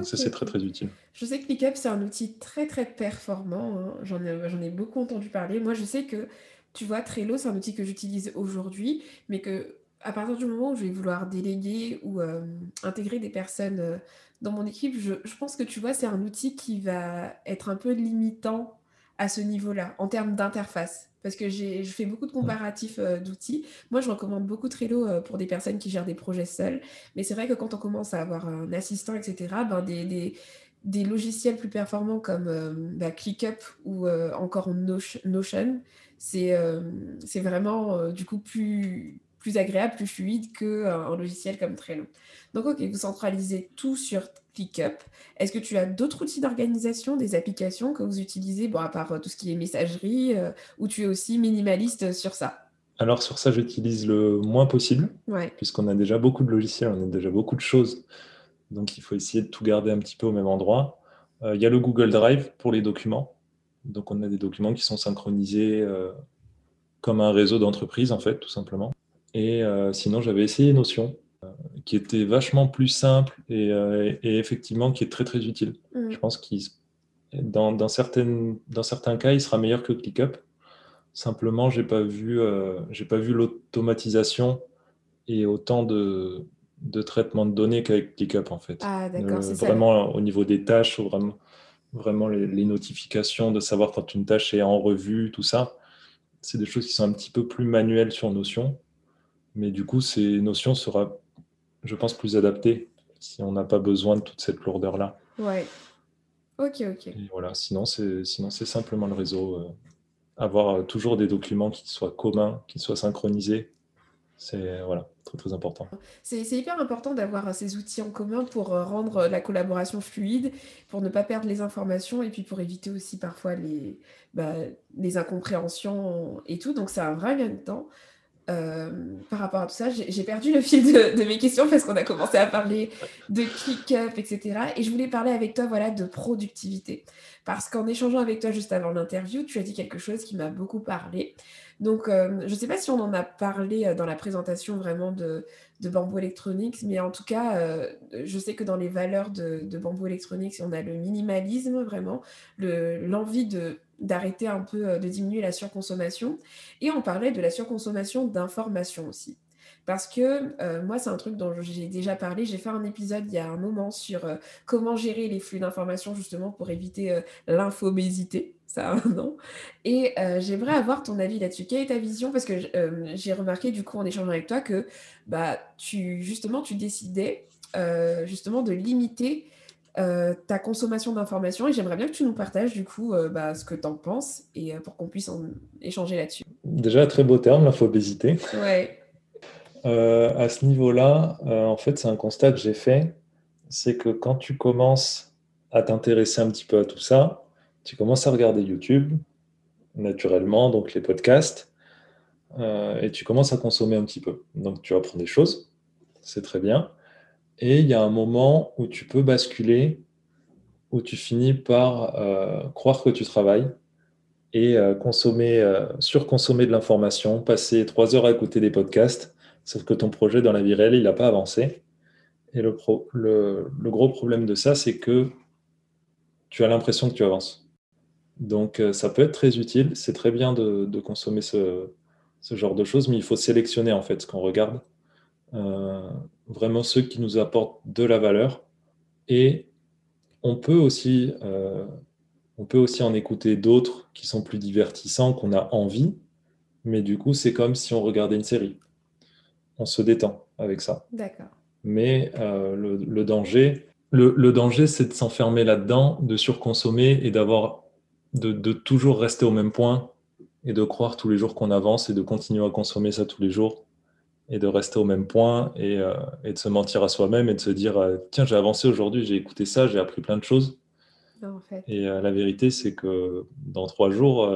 Ça, c'est très, très utile. Je sais que ClickUp, c'est un outil très, très performant. Hein. J'en ai, ai, beaucoup entendu parler. Moi, je sais que, tu vois, Trello, c'est un outil que j'utilise aujourd'hui, mais que à partir du moment où je vais vouloir déléguer ou euh, intégrer des personnes euh, dans mon équipe, je, je, pense que, tu vois, c'est un outil qui va être un peu limitant à ce niveau-là, en termes d'interface parce que je fais beaucoup de comparatifs euh, d'outils. Moi, je recommande beaucoup Trello pour des personnes qui gèrent des projets seuls. Mais c'est vrai que quand on commence à avoir un assistant, etc., ben des, des, logiciels plus performants comme bah, ClickUp ou encore Notion, c'est vraiment du coup plus, plus agréable, plus fluide qu'un logiciel comme Trello. Donc, ok, vous centralisez tout sur ClickUp. Est-ce que tu as d'autres outils d'organisation, des applications que vous utilisez, bon, à part euh, tout ce qui est messagerie, euh, ou tu es aussi minimaliste sur ça? Alors sur ça, j'utilise le moins possible, puisqu'on a déjà beaucoup de logiciels, on a déjà beaucoup de choses. Donc il faut essayer de tout garder un petit peu au même endroit. Euh, il y a le Google Drive pour les documents. Donc on a des documents qui sont synchronisés comme un réseau d'entreprise, en fait, tout simplement. Et sinon, j'avais essayé Notion qui était vachement plus simple euh, et, effectivement qui est très très utile. Mm. Je pense qu'il dans, dans, certaines, dans certains cas, il sera meilleur que ClickUp. Simplement, j'ai pas vu, euh, j'ai pas vu l'automatisation et autant de, de traitement de données qu'avec ClickUp en fait. Ah, d'accord, euh, Vraiment au niveau des tâches, vraiment, vraiment les, les, notifications, de savoir quand une tâche est en revue, tout ça, c'est des choses qui sont un petit peu plus manuelles sur Notion. Mais du coup, ces notions sera je pense, plus adapté si on n'a pas besoin de toute cette lourdeur-là. Ouais. Ok, ok. Et voilà, sinon, c'est simplement le réseau. Euh, avoir toujours des documents qui soient communs, qui soient synchronisés. C'est voilà, très très important. C'est hyper important d'avoir ces outils en commun pour euh, rendre la collaboration fluide, pour ne pas perdre les informations et puis pour éviter aussi parfois les, bah, les incompréhensions et tout. Donc c'est un vrai gain de temps. Euh, par rapport à tout ça, j'ai perdu le fil de, mes questions parce qu'on a commencé à parler de click-up, etc. Et je voulais parler avec toi voilà, de productivité. Parce qu'en échangeant avec toi juste avant l'interview, tu as dit quelque chose qui m'a beaucoup parlé. Donc, euh, je ne sais pas si on en a parlé euh, dans la présentation vraiment de, Bamboo Electronics, mais en tout cas, je sais que dans les valeurs de, de Bamboo Electronics, on a le minimalisme vraiment, l'envie de d'arrêter un peu, euh, de diminuer la surconsommation. Et on parlait de la surconsommation d'informations aussi. Parce que euh, moi, c'est un truc dont j'ai déjà parlé. J'ai fait un épisode il y a un moment sur euh, comment gérer les flux d'informations justement pour éviter l'infobésité. Ça a un nom. Et j'aimerais avoir ton avis là-dessus. Quelle est ta vision? Parce que j'ai remarqué du coup en échangeant avec toi que bah, tu, justement, tu décidais justement de limiter euh, ta consommation d'informations et j'aimerais bien que tu nous partages du coup euh, bah, ce que tu en penses et euh, pour qu'on puisse en échanger là-dessus. Déjà, très beau terme, l'infobésité. Ouais. à ce niveau-là, en fait, c'est un constat que j'ai fait, c'est que quand tu commences à t'intéresser un petit peu à tout ça, tu commences à regarder YouTube, naturellement, donc les podcasts, et tu commences à consommer un petit peu. Donc tu apprends des choses, c'est très bien. Et il y a un moment où tu peux basculer, où tu finis par euh, croire que tu travailles et euh, consommer, euh, surconsommer de l'information, passer trois heures à écouter des podcasts, sauf que ton projet dans la vie réelle, il n'a pas avancé. Et le, gros problème de ça, c'est que tu as l'impression que tu avances. Donc ça peut être très utile, c'est très bien de, consommer ce, genre de choses, mais il faut sélectionner en fait ce qu'on regarde vraiment ceux qui nous apportent de la valeur. Et on peut aussi, euh, on peut aussi en écouter d'autres qui sont plus divertissants, qu'on a envie, mais du coup, c'est comme si on regardait une série. On se détend avec ça. D'accord. Mais euh, le, danger, le, danger, c'est de s'enfermer là-dedans, de surconsommer et d'avoir, de, de, toujours rester au même point et de croire tous les jours qu'on avance et de continuer à consommer ça tous les jours et de rester au même point et, euh, et de se mentir à soi-même et de se dire euh, tiens j'ai avancé aujourd'hui j'ai écouté ça j'ai appris plein de choses. Et euh, la vérité c'est que dans trois jours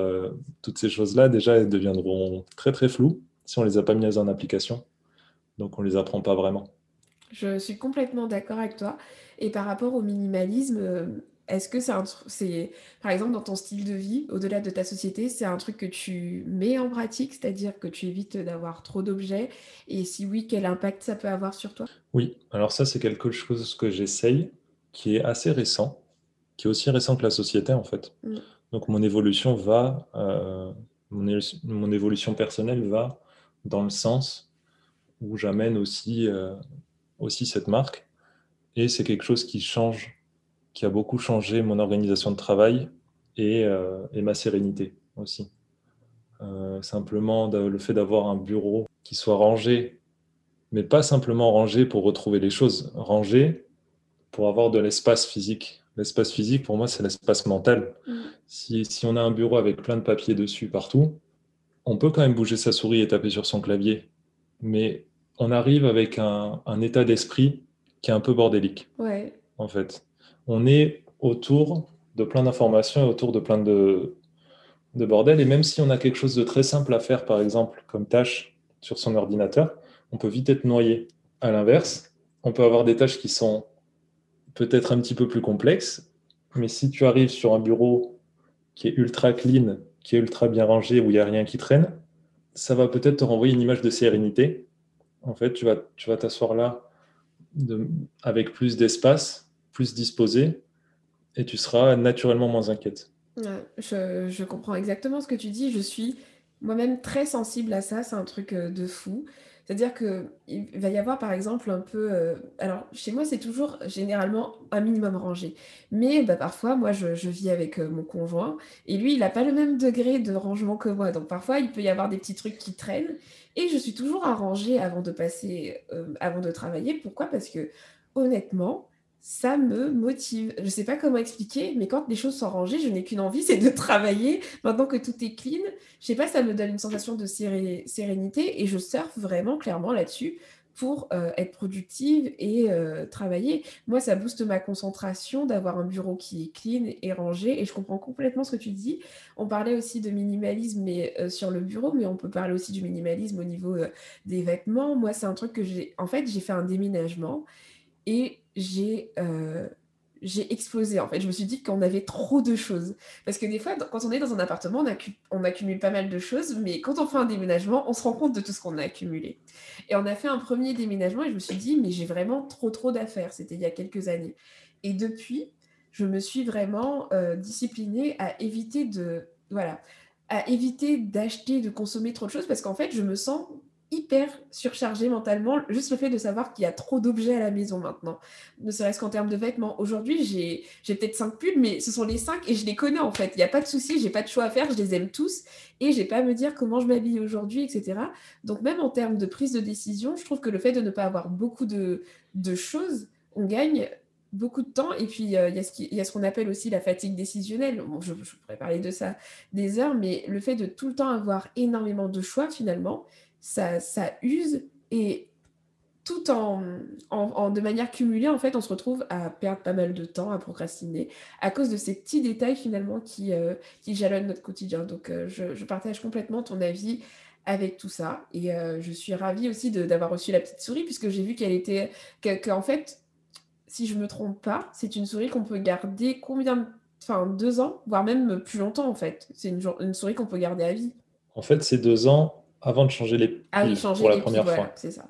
toutes ces choses là déjà elles deviendront très très floues si on les a pas mises en application. Donc on les apprend pas vraiment. Je suis complètement d'accord avec toi. Et par rapport au minimalisme est-ce que c'est, par exemple, dans ton style de vie, au-delà de ta société, c'est un truc que tu mets en pratique, c'est-à-dire que tu évites d'avoir trop d'objets? Et si oui, quel impact ça peut avoir sur toi? Oui, alors ça, c'est quelque chose que j'essaye, qui est assez récent, qui est aussi récent que la société, en fait. Mm. Donc, mon évolution va, euh, mon, évolution personnelle va dans le sens où j'amène aussi, euh, aussi cette marque. Et c'est quelque chose qui change qui a beaucoup changé mon organisation de travail et, euh, ma sérénité aussi. Euh, simplement le fait d'avoir un bureau qui soit rangé, mais pas simplement rangé pour retrouver les choses, rangé pour avoir de l'espace physique. L'espace physique, pour moi, c'est l'espace mental. Mm. Si, on a un bureau avec plein de papiers dessus partout, on peut quand même bouger sa souris et taper sur son clavier, mais on arrive avec un, un état d'esprit qui est un peu bordélique, ouais. en fait on est autour de plein d'informations et autour de plein de, de bordel. Et même si on a quelque chose de très simple à faire, par exemple, comme tâche sur son ordinateur, on peut vite être noyé. À l'inverse, on peut avoir des tâches qui sont peut-être un petit peu plus complexes, mais si tu arrives sur un bureau qui est ultra clean, qui est ultra bien rangé, où il n'y a rien qui traîne, ça va peut-être te renvoyer une image de sérénité. En fait, tu vas tu vas t'asseoir là avec plus d'espace plus disposé et tu seras naturellement moins inquiète. je, comprends exactement ce que tu dis. Je suis moi-même très sensible à ça. C'est un truc euh, de fou. C'est-à-dire qu'il va y avoir par exemple un peu... Euh, alors chez moi c'est toujours généralement un minimum rangé. Mais bah, parfois moi je, vis avec euh, mon conjoint et lui il n'a pas le même degré de rangement que moi. Donc parfois il peut y avoir des petits trucs qui traînent et je suis toujours à ranger avant de passer, avant de travailler. Pourquoi? Parce que honnêtement, ça me motive. Je ne sais pas comment expliquer, mais quand les choses sont rangées, je n'ai qu'une envie, c'est de travailler. Maintenant que tout est clean, je sais pas, ça me donne une sensation de sérénité et je surfe vraiment clairement là-dessus pour euh, être productive et euh, travailler. Moi, ça booste ma concentration d'avoir un bureau qui est clean et rangé et je comprends complètement ce que tu dis. On parlait aussi de minimalisme mais, euh, sur le bureau, mais on peut parler aussi du minimalisme au niveau des vêtements. Moi, c'est un truc que j'ai... En fait, j'ai fait un déménagement et j'ai euh, j'ai explosé en fait. Je me suis dit qu'on avait trop de choses. Parce que des fois, quand on est dans un appartement, on, on, accumule pas mal de choses, mais quand on fait un déménagement, on se rend compte de tout ce qu'on a accumulé. Et on a fait un premier déménagement et je me suis dit, mais j'ai vraiment trop trop d'affaires. C'était il y a quelques années. Et depuis, je me suis vraiment euh, disciplinée à éviter de... Voilà à éviter d'acheter, de consommer trop de choses parce qu'en fait, je me sens hyper surchargé mentalement. Juste le fait de savoir qu'il y a trop d'objets à la maison maintenant. Ne serait-ce qu'en termes de vêtements. Aujourd'hui, j'ai peut-être cinq pulls, mais ce sont les cinq et je les connais en fait. Il n'y a pas de souci, j'ai pas de choix à faire, je les aime tous et j'ai pas à me dire comment je m'habille aujourd'hui, etc. Donc même en termes de prise de décision, je trouve que le fait de ne pas avoir beaucoup de, de choses, on gagne beaucoup de temps. Et puis, euh, il y, a ce qu'on appelle aussi la fatigue décisionnelle. je, je, pourrais parler de ça des heures, mais le fait de tout le temps avoir énormément de choix, finalement, ça, use et tout en, en, de manière cumulée, en fait, on se retrouve à perdre pas mal de temps, à procrastiner, à cause de ces petits détails finalement qui, euh, qui jalonnent notre quotidien. Donc, euh, je, partage complètement ton avis avec tout ça. Et euh, je suis ravie aussi d'avoir reçu la petite souris, puisque j'ai vu qu'elle était. qu'en fait, si je me trompe pas, c'est une souris qu'on peut garder combien Enfin, deux ans, voire même plus longtemps, en fait. C'est une, une souris qu'on peut garder à vie. En fait, c'est deux ans avant de changer les piles ah pour la première fois. c'est ça.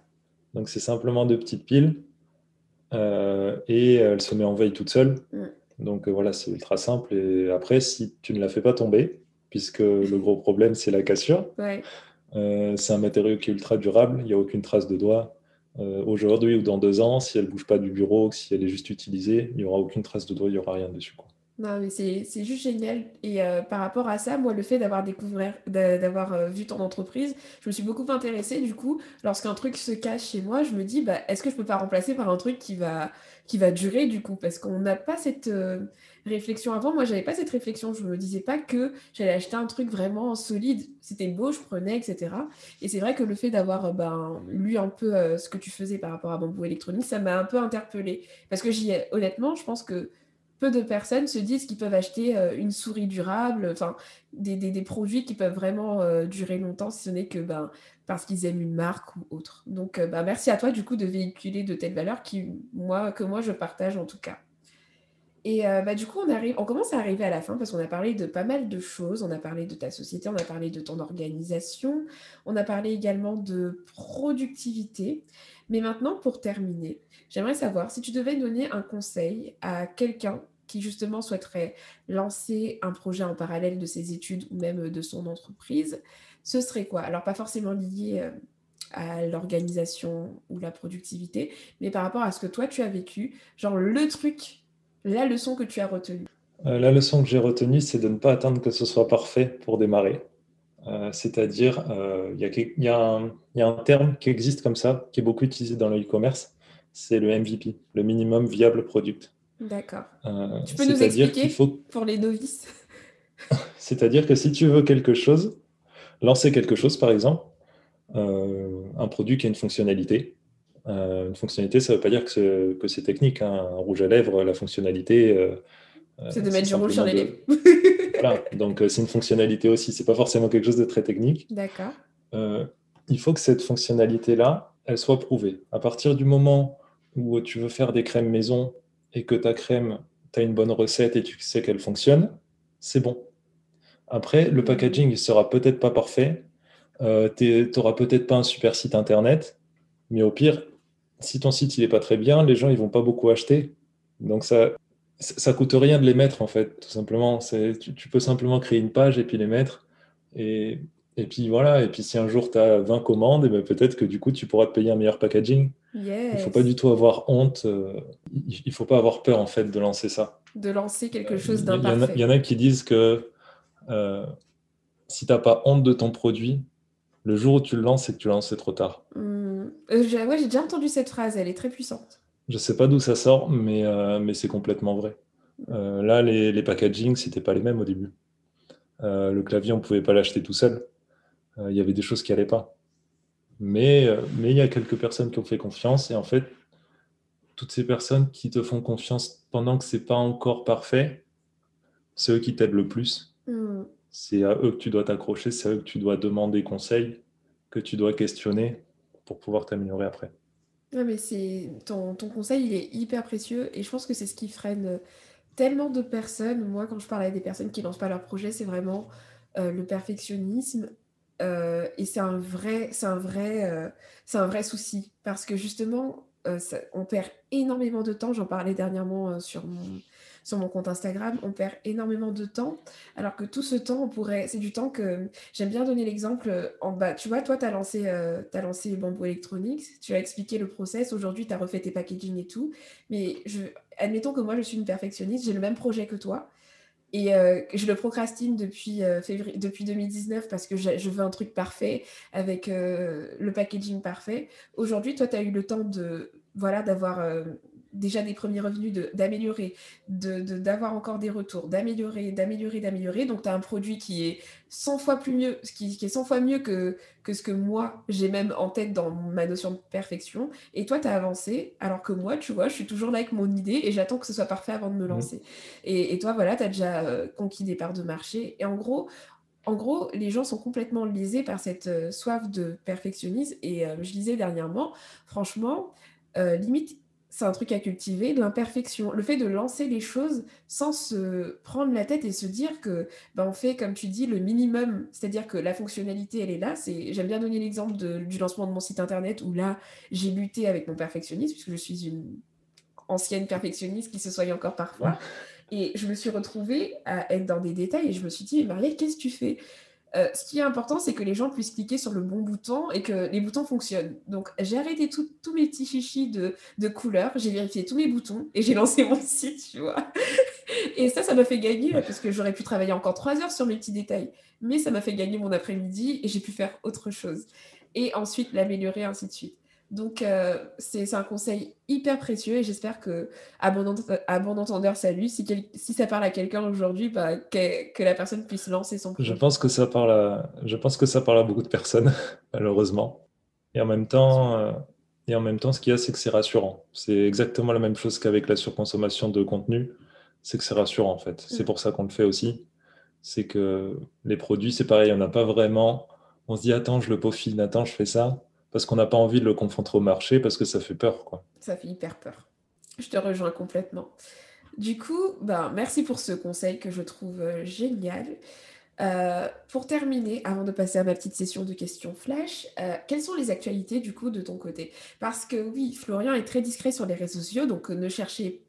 Donc c'est simplement deux petites piles euh, et elle se met en veille toute seule. Mm. Donc euh, voilà, c'est ultra simple. Et après, si tu ne la fais pas tomber, puisque le gros problème c'est la cassure, euh, c'est un matériau qui est ultra durable, il n'y a aucune trace de doigt. Aujourd'hui ou dans deux ans, si elle ne bouge pas du bureau, si elle est juste utilisée, il n'y aura aucune trace de doigt, il n'y aura rien dessus. Quoi. Non, mais c'est juste génial. Et euh, par rapport à ça, moi, le fait d'avoir découvert, d'avoir euh, vu ton entreprise, je me suis beaucoup intéressée. Du coup, lorsqu'un truc se cache chez moi, je me dis, bah, est-ce que je peux pas remplacer par un truc qui va, qui va durer, du coup? Parce qu'on n'a pas cette euh, réflexion avant. Moi, j'avais pas cette réflexion. Je me disais pas que j'allais acheter un truc vraiment solide. C'était beau, je prenais, etc. Et c'est vrai que le fait d'avoir ben, lu un peu ce que tu faisais par rapport à Bambou Électronique, ça m'a un peu interpellée. Parce que honnêtement, je pense que peu de personnes se disent qu'ils peuvent acheter euh, une souris durable, enfin des, produits qui peuvent vraiment euh, durer longtemps, si ce n'est que ben, parce qu'ils aiment une marque ou autre. Donc euh, ben, merci à toi du coup de véhiculer de telles valeurs qui, moi, que moi je partage en tout cas. Et bah, du coup, on, arrive, on commence à arriver à la fin parce qu'on a parlé de pas mal de choses. On a parlé de ta société, on a parlé de ton organisation, on a parlé également de productivité. Mais maintenant, pour terminer, j'aimerais savoir si tu devais donner un conseil à quelqu'un qui justement souhaiterait lancer un projet en parallèle de ses études ou même de son entreprise, ce serait quoi? Alors pas forcément lié euh, à l'organisation ou la productivité, mais par rapport à ce que toi tu as vécu, genre le truc, la leçon que tu as retenue. Euh, la leçon que j'ai retenue, c'est de ne pas attendre que ce soit parfait pour démarrer. Euh, c'est-à-dire, il y, a un terme qui existe comme ça, qui est beaucoup utilisé dans le e-commerce, c'est le MVP, le minimum viable product. D'accord. Euh, tu peux nous expliquer pour les novices? C'est-à-dire que si tu veux quelque chose, lancer quelque chose par exemple, euh, un produit qui a une fonctionnalité, euh, une fonctionnalité, ça ne veut pas dire que c'est technique. Hein. Un rouge à lèvres, la fonctionnalité. c'est de mettre du rouge sur les lèvres. voilà, donc c'est une fonctionnalité aussi. C'est pas forcément quelque chose de très technique. D'accord. il faut que cette fonctionnalité-là, elle soit prouvée. À partir du moment où tu veux faire des crèmes maison et que ta crème, tu as une bonne recette et tu sais qu'elle fonctionne, c'est bon. Après, le packaging, il sera peut-être pas parfait. Euh, tu n'auras peut-être pas un super site internet, mais au pire, si ton site il est pas très bien, les gens ils vont pas beaucoup acheter. Donc ça, ça coûte rien de les mettre en fait, tout simplement. Tu, tu peux simplement créer une page et puis les mettre. Et Et puis voilà, et puis si un jour tu as 20 commandes, et ben peut-être que du coup tu pourras te payer un meilleur packaging. Il ne faut pas du tout avoir honte, euh, il ne faut pas avoir peur en fait de lancer ça. De lancer quelque chose d'imparfait. Il y, en a qui disent que euh, si tu n'as pas honte de ton produit, le jour où tu le lances, c'est que tu l'as lancé trop tard. Mmh. j'ai déjà entendu cette phrase, elle est très puissante. Je ne sais pas d'où ça sort, mais, mais c'est complètement vrai. là, les, les packagings, c'était pas les mêmes au début. le clavier, on ne pouvait pas l'acheter tout seul. Euh, il y avait des choses qui n'allaient pas. Mais, euh, mais il y a quelques personnes qui ont fait confiance et en fait, toutes ces personnes qui te font confiance pendant que c'est pas encore parfait, c'est eux qui t'aident le plus. Hmm. C'est à eux que tu dois t'accrocher, c'est à eux que tu dois demander conseil, que tu dois questionner pour pouvoir t'améliorer après. Ouais, mais c'est ton, ton, conseil, il est hyper précieux et je pense que c'est ce qui freine tellement de personnes. Moi, quand je parle à des personnes qui lancent pas leur projet, c'est vraiment euh, le perfectionnisme euh, et c'est un vrai, c'est un vrai, euh, c'est un vrai souci parce que justement, euh, on perd énormément de temps. J'en parlais dernièrement sur mon, sur mon compte Instagram. On perd énormément de temps, alors que tout ce temps, on pourrait, c'est du temps que j'aime bien donner l'exemple. En bas, tu vois, toi, tu as lancé, as lancé Bamboo Electronics, tu as expliqué le process. Aujourd'hui, tu as refait tes packaging et tout. Mais admettons que moi, je suis une perfectionniste, j'ai le même projet que toi. Et euh, je le procrastine depuis, euh, février, depuis 2019 parce que je, veux un truc parfait avec euh, le packaging parfait. Aujourd'hui, toi, tu as eu le temps de voilà d'avoir déjà des premiers revenus, d'améliorer, de, d'avoir encore des retours, d'améliorer, d'améliorer, d'améliorer. Donc, tu as un produit qui est 100 fois plus mieux, qui, qui est 100 fois mieux que, que ce que moi, j'ai même en tête dans ma notion de perfection. Et toi, tu as avancé, alors que moi, tu vois, je suis toujours là avec mon idée et j'attends que ce soit parfait avant de me mmh. lancer. Et, toi, voilà, tu as déjà euh, conquis des parts de marché. Et en gros, en gros, les gens sont complètement lésés par cette euh, soif de perfectionnisme. Et euh, je disais dernièrement, franchement, limite, c'est un truc à cultiver, l'imperfection. Le fait de lancer les choses sans se prendre la tête et se dire que ben, on fait, comme tu dis, le minimum, c'est-à-dire que la fonctionnalité, elle est là. C'est, j'aime bien donner l'exemple du lancement de mon site internet où là, j'ai lutté avec mon perfectionnisme, puisque je suis une ancienne perfectionniste qui se soigne encore parfois. Et je me suis retrouvée à être dans des détails et je me suis dit, Marielle, qu'est-ce que tu fais? Euh, ce qui est important, c'est que les gens puissent cliquer sur le bon bouton et que les boutons fonctionnent. Donc, j'ai arrêté tous mes petits de, de couleurs, j'ai vérifié tous mes boutons et j'ai lancé mon site, tu vois. et ça, ça m'a fait gagner parce que j'aurais pu travailler encore trois heures sur mes petits détails. Mais ça m'a fait gagner mon après-midi et j'ai pu faire autre chose. Et ensuite, l'améliorer, ainsi de suite. Donc, euh, c'est un conseil hyper précieux et j'espère que, à bon, entendeur, salut, si, si ça parle à quelqu'un aujourd'hui, bah, que, la personne puisse lancer son projet. Je pense, que ça parle à, je pense que ça parle à beaucoup de personnes, malheureusement. Et en même temps, euh, et en même temps ce qu'il y a, c'est que c'est rassurant. C'est exactement la même chose qu'avec la surconsommation de contenu. C'est que c'est rassurant, en fait. C'est mm. pour ça qu'on le fait aussi. C'est que les produits, c'est pareil, on n'a pas vraiment. On se dit, attends, je le peaufine, attends, je fais ça parce qu'on n'a pas envie de le confronter au marché parce que ça fait peur. Quoi. Ça fait hyper peur. Je te rejoins complètement. Du coup, ben, merci pour ce conseil que je trouve euh, génial. Euh, pour terminer, avant de passer à ma petite session de questions flash, euh, quelles sont les actualités du coup de ton côté? Parce que oui, Florian est très discret sur les réseaux sociaux, donc ne cherchez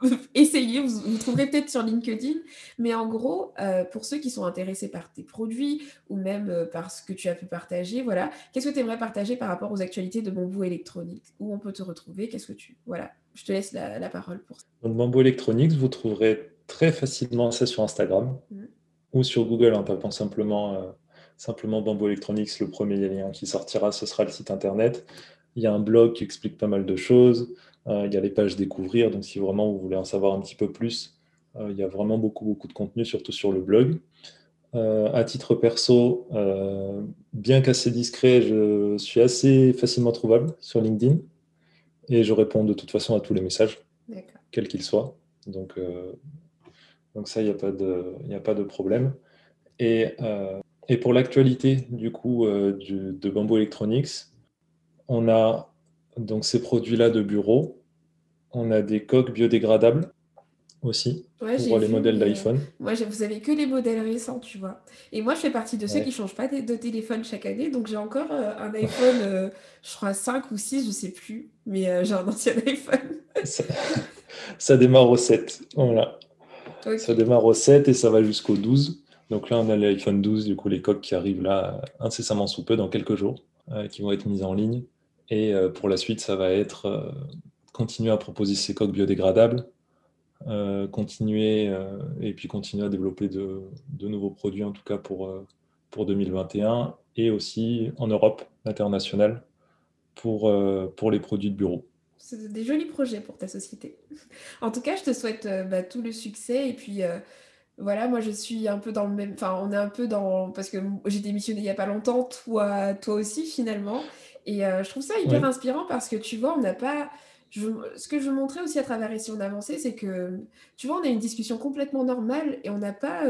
essayez, vous, trouverez peut-être sur LinkedIn, mais en gros, euh, pour ceux qui sont intéressés par tes produits ou même euh, par ce que tu as pu partager, voilà, qu'est-ce que tu aimerais partager par rapport aux actualités de Bamboo Électronique Où on peut te retrouver? Qu'est-ce que tu... Voilà, je te laisse la, parole pour ça. Donc Bamboo Electronics, vous trouverez très facilement ça sur Instagram mmh. ou sur Google en tapant simplement, euh, simplement Bamboo Electronics, le premier lien qui sortira, ce sera le site internet. Il y a un blog qui explique pas mal de choses. Euh, il y a les pages découvrir, donc si vraiment vous voulez en savoir un petit peu plus, euh, il y a vraiment beaucoup, beaucoup de contenu, surtout sur le blog. Euh, à titre perso, bien qu'assez discret, je suis assez facilement trouvable sur LinkedIn et je réponds de toute façon à tous les messages, quels qu'ils soient. Donc, donc ça, il n'y a, pas de, a pas de problème. Et, et pour l'actualité du coup de Bamboo Electronics, on a donc ces produits-là de bureau. On a des coques biodégradables aussi pour les modèles d'iPhone. Moi, vous avez que les modèles récents, tu vois. Et moi, je fais partie de ceux qui ne changent pas de, téléphone chaque année. Donc, j'ai encore euh, un iPhone, euh, je crois 5 ou 6, je ne sais plus. Mais euh, j'ai un ancien iPhone. ça, démarre au 7. Voilà. Ça démarre au 7 et ça va jusqu'au 12. Donc là, on a l'iPhone 12, du coup, les coques qui arrivent là incessamment sous peu, dans quelques jours, qui vont être mises en ligne. Et pour la suite, ça va être continuer à proposer ces coques biodégradables, continuer et puis continuer à développer de, nouveaux produits, en tout cas pour, pour 2021, et aussi en Europe, internationale, pour, pour les produits de bureau. C'est des jolis projets pour ta société. En tout cas, je te souhaite euh, bah, tout le succès. Et puis, euh, voilà, moi, je suis un peu dans le même. Enfin, on est un peu dans. Parce que j'ai démissionné il n'y a pas longtemps, toi, toi aussi, finalement. Et euh, je trouve ça hyper inspirant parce que tu vois, on n'a pas. Ce que je veux montrer aussi à travers Ici on avancé, c'est que, tu vois, on a une discussion complètement normale et on n'a pas.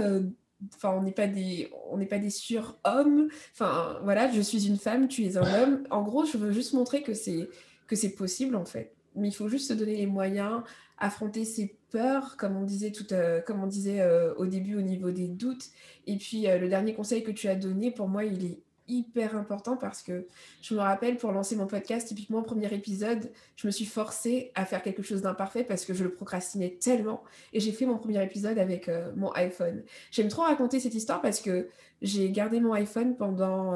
Enfin, on n'est pas des, on n'est pas des surhommes. Enfin, voilà, je suis une femme, tu es un homme. En gros, je veux juste montrer que c'est que c'est possible en fait. Mais il faut juste se donner les moyens, affronter ses peurs, comme on disait, tout, euh, comme on disait euh, au début au niveau des doutes. Et puis euh, le dernier conseil que tu as donné, pour moi, il est hyper important parce que je me rappelle pour lancer mon podcast, typiquement premier épisode, je me suis forcée à faire quelque chose d'imparfait parce que je le procrastinais tellement. Et j'ai fait mon premier épisode avec mon iPhone. J'aime trop raconter cette histoire parce que j'ai gardé mon iPhone pendant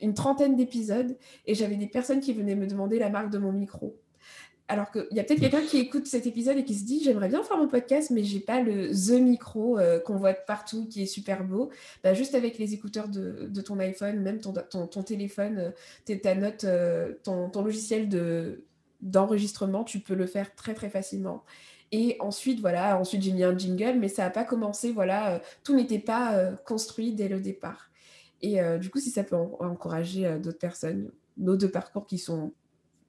une trentaine d'épisodes et j'avais des personnes qui venaient me demander la marque de mon micro. Alors qu'il y a peut-être quelqu'un qui écoute cet épisode et qui se dit j'aimerais bien faire mon podcast, mais j'ai pas le The micro euh, qu'on voit partout qui est super beau. Bah, juste avec les écouteurs de, de ton iPhone, même ton, ton, téléphone, euh, ta note, euh, ton, logiciel de, d'enregistrement, tu peux le faire très très facilement. Et ensuite, voilà, ensuite j'ai mis un jingle, mais ça n'a pas commencé, voilà, tout n'était pas construit dès le départ. Et du coup, si ça peut encourager d'autres personnes, nos deux parcours qui sont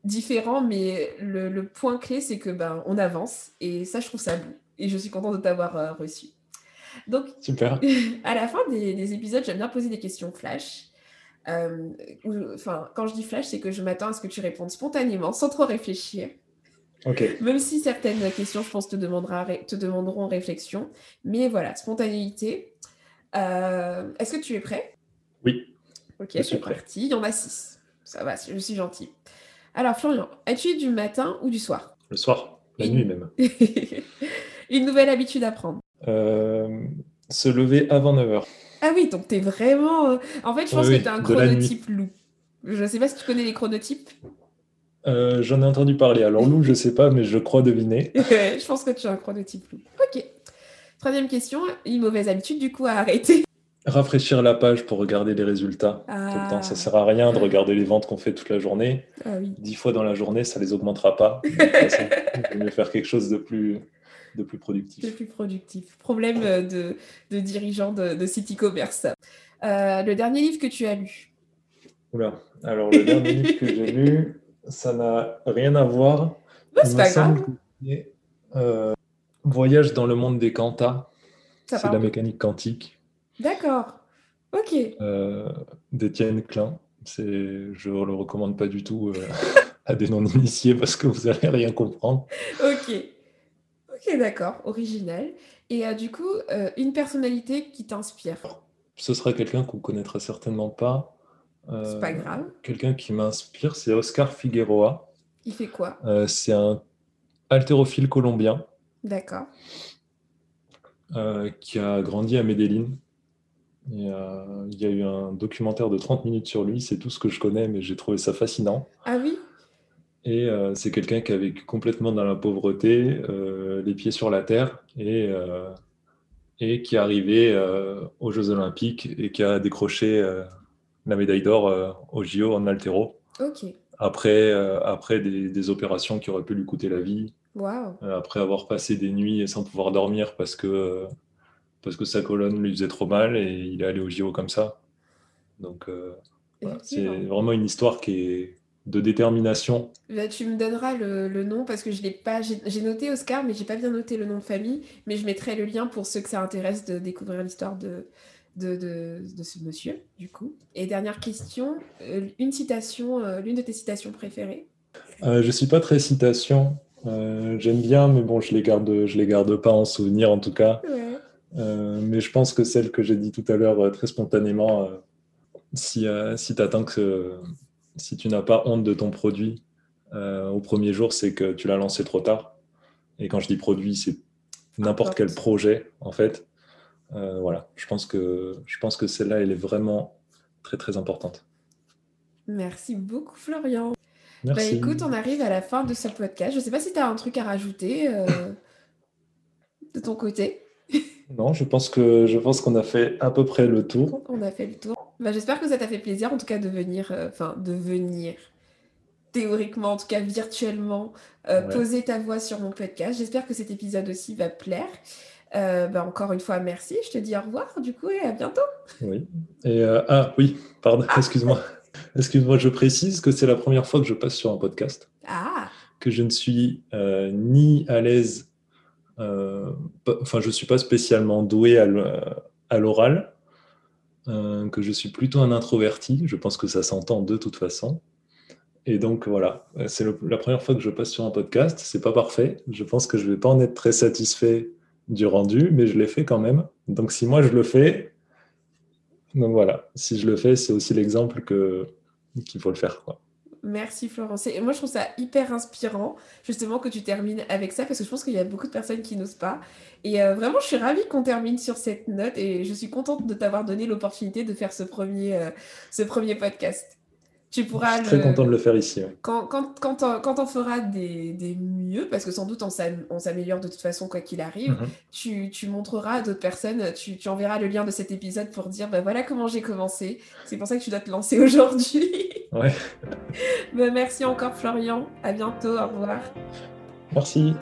différents, mais le, point clé, c'est que ben, on avance. Et ça, je trouve ça beau. Et je suis contente de t'avoir euh, reçu. Donc, Super. à la fin des, épisodes, j'aime bien poser des questions flash. enfin, quand je dis flash, c'est que je m'attends à ce que tu répondes spontanément, sans trop réfléchir. Ok. Même si certaines questions, je pense, te, demandera, te demanderont réflexion. Mais voilà, spontanéité. Est-ce que tu es prêt? Oui. Ok, c'est parti. Il y en a six. Ça va, je suis gentil. Alors, Florian, es-tu du matin ou du soir? Le soir, la nuit même. Une nouvelle habitude à prendre euh, Se lever avant 9h. Ah oui, donc tu es vraiment. Euh, en fait, je pense que tu es un chronotype loup. Je ne sais pas si tu connais les chronotypes. Euh, j'en ai entendu parler. Alors, loup, je ne sais pas, mais je crois deviner. je pense que tu es un chronotype loup. Ok. Troisième question, une mauvaise habitude du coup à arrêter. Rafraîchir la page pour regarder les résultats. Tout le temps. Ça ne ah. sert à rien de regarder les ventes qu'on fait toute la journée. Ah Dix fois dans la journée, ça ne les augmentera pas. il vaut mieux faire quelque chose de plus, de plus productif. De plus productif. Problème euh, de, de dirigeant de, de site e-commerce. Euh, le dernier livre que tu as lu Oula. Alors, le dernier livre que j'ai lu, ça n'a rien à voir. c'est pas grave. Euh, Voyage dans le monde des quantas. C'est la mécanique quantique. D'accord. Ok. Euh, D'Étienne Klein. Je ne le recommande pas du tout euh, à des non-initiés parce que vous n'allez rien comprendre. Ok. Ok, d'accord. Original. Et euh, du coup, euh, une personnalité qui t'inspire Ce sera quelqu'un qu'on ne connaîtra certainement pas. c'est pas grave. Quelqu'un qui m'inspire, c'est Oscar Figueroa. Il fait quoi? C'est un haltérophile colombien. D'accord. qui a grandi à Medellin euh, il y a eu un documentaire de 30 minutes sur lui, c'est tout ce que je connais, mais j'ai trouvé ça fascinant. Ah oui? Et euh, c'est quelqu'un qui a vécu complètement dans la pauvreté, euh, les pieds sur la terre, et, et qui est arrivé aux Jeux Olympiques et qui a décroché la médaille d'or au JO en altéro. Après, après des, des, opérations qui auraient pu lui coûter la vie. après avoir passé des nuits sans pouvoir dormir parce que parce que sa colonne lui faisait trop mal et il est allé au JO comme ça. Donc, euh, c'est vraiment une histoire qui est de détermination. Là, tu me donneras le, nom parce que je l'ai pas. J'ai noté Oscar, mais j'ai pas bien noté le nom de famille. Mais je mettrai le lien pour ceux que ça intéresse de découvrir l'histoire de, de, de, ce monsieur, du coup. Et dernière question, euh, une citation, euh, l'une de tes citations préférées Je suis pas très citation. J'aime bien, mais bon, je les garde, je les garde pas en souvenir en tout cas. Euh, mais je pense que celle que j'ai dit tout à l'heure euh, très spontanément, euh, si, si, attends que, si tu n'as pas honte de ton produit au premier jour, c'est que tu l'as lancé trop tard. Et quand je dis produit, c'est n'importe quel projet, en fait. voilà, je pense que, je pense que celle-là, elle est vraiment très très importante. Merci beaucoup, Florian. Bah, Merci. écoute, on arrive à la fin de ce podcast. Je ne sais pas si tu as un truc à rajouter de ton côté. Non, je pense que je pense qu'on a fait à peu près le tour. On a fait le tour. Bah, j'espère que ça t'a fait plaisir, en tout cas, de venir, euh, enfin, de venir théoriquement, en tout cas virtuellement, euh, poser ta voix sur mon podcast. J'espère que cet épisode aussi va plaire. Euh, bah, encore une fois, merci. Je te dis au revoir, du coup, et à bientôt. Oui. Et ah oui, pardon, ah. excuse-moi. Excuse-moi, je précise que c'est la première fois que je passe sur un podcast. Ah. Que je ne suis ni à l'aise enfin, je ne suis pas spécialement doué à l'oral, euh, que je suis plutôt un introverti. Je pense que ça s'entend de toute façon. Et donc voilà, c'est la première fois que je passe sur un podcast. C'est pas parfait. Je pense que je vais pas en être très satisfait du rendu, mais je l'ai fait quand même. Donc si moi je le fais, donc voilà, si je le fais, c'est aussi l'exemple que qu'il faut le faire. Merci Florence. Et moi, je trouve ça hyper inspirant, justement, que tu termines avec ça, parce que je pense qu'il y a beaucoup de personnes qui n'osent pas. Et euh, vraiment, je suis ravie qu'on termine sur cette note, et je suis contente de t'avoir donné l'opportunité de faire ce premier, euh, ce premier podcast tu pourras. Je suis très content de le faire ici. Quand, quand, quand, on, quand, on, fera des, des, mieux, parce que sans doute on s'améliore de toute façon quoi qu'il arrive, mhm. tu, tu, montreras à d'autres personnes, tu, tu, enverras le lien de cet épisode pour dire bah, voilà comment j'ai commencé. C'est pour ça que tu dois te lancer aujourd'hui. Ouais. bah, merci encore Florian. À bientôt. Au revoir. Merci.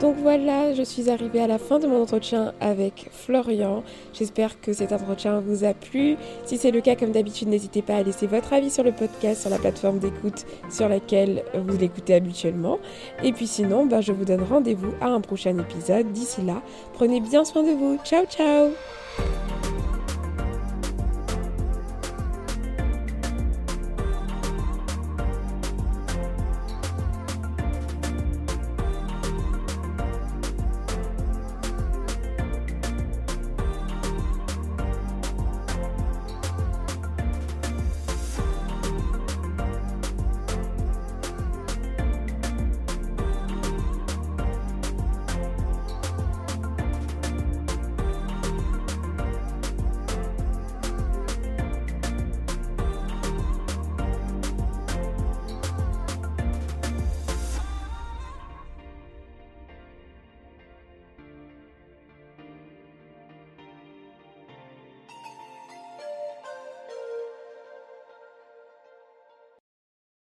Donc voilà, je suis arrivée à la fin de mon entretien avec Florian. J'espère que cet entretien vous a plu. Si c'est le cas, comme d'habitude, n'hésitez pas à laisser votre avis sur le podcast, sur la plateforme d'écoute sur laquelle vous l'écoutez habituellement. Et puis sinon, bah, je vous donne rendez-vous à un prochain épisode. D'ici là, prenez bien soin de vous. Ciao ciao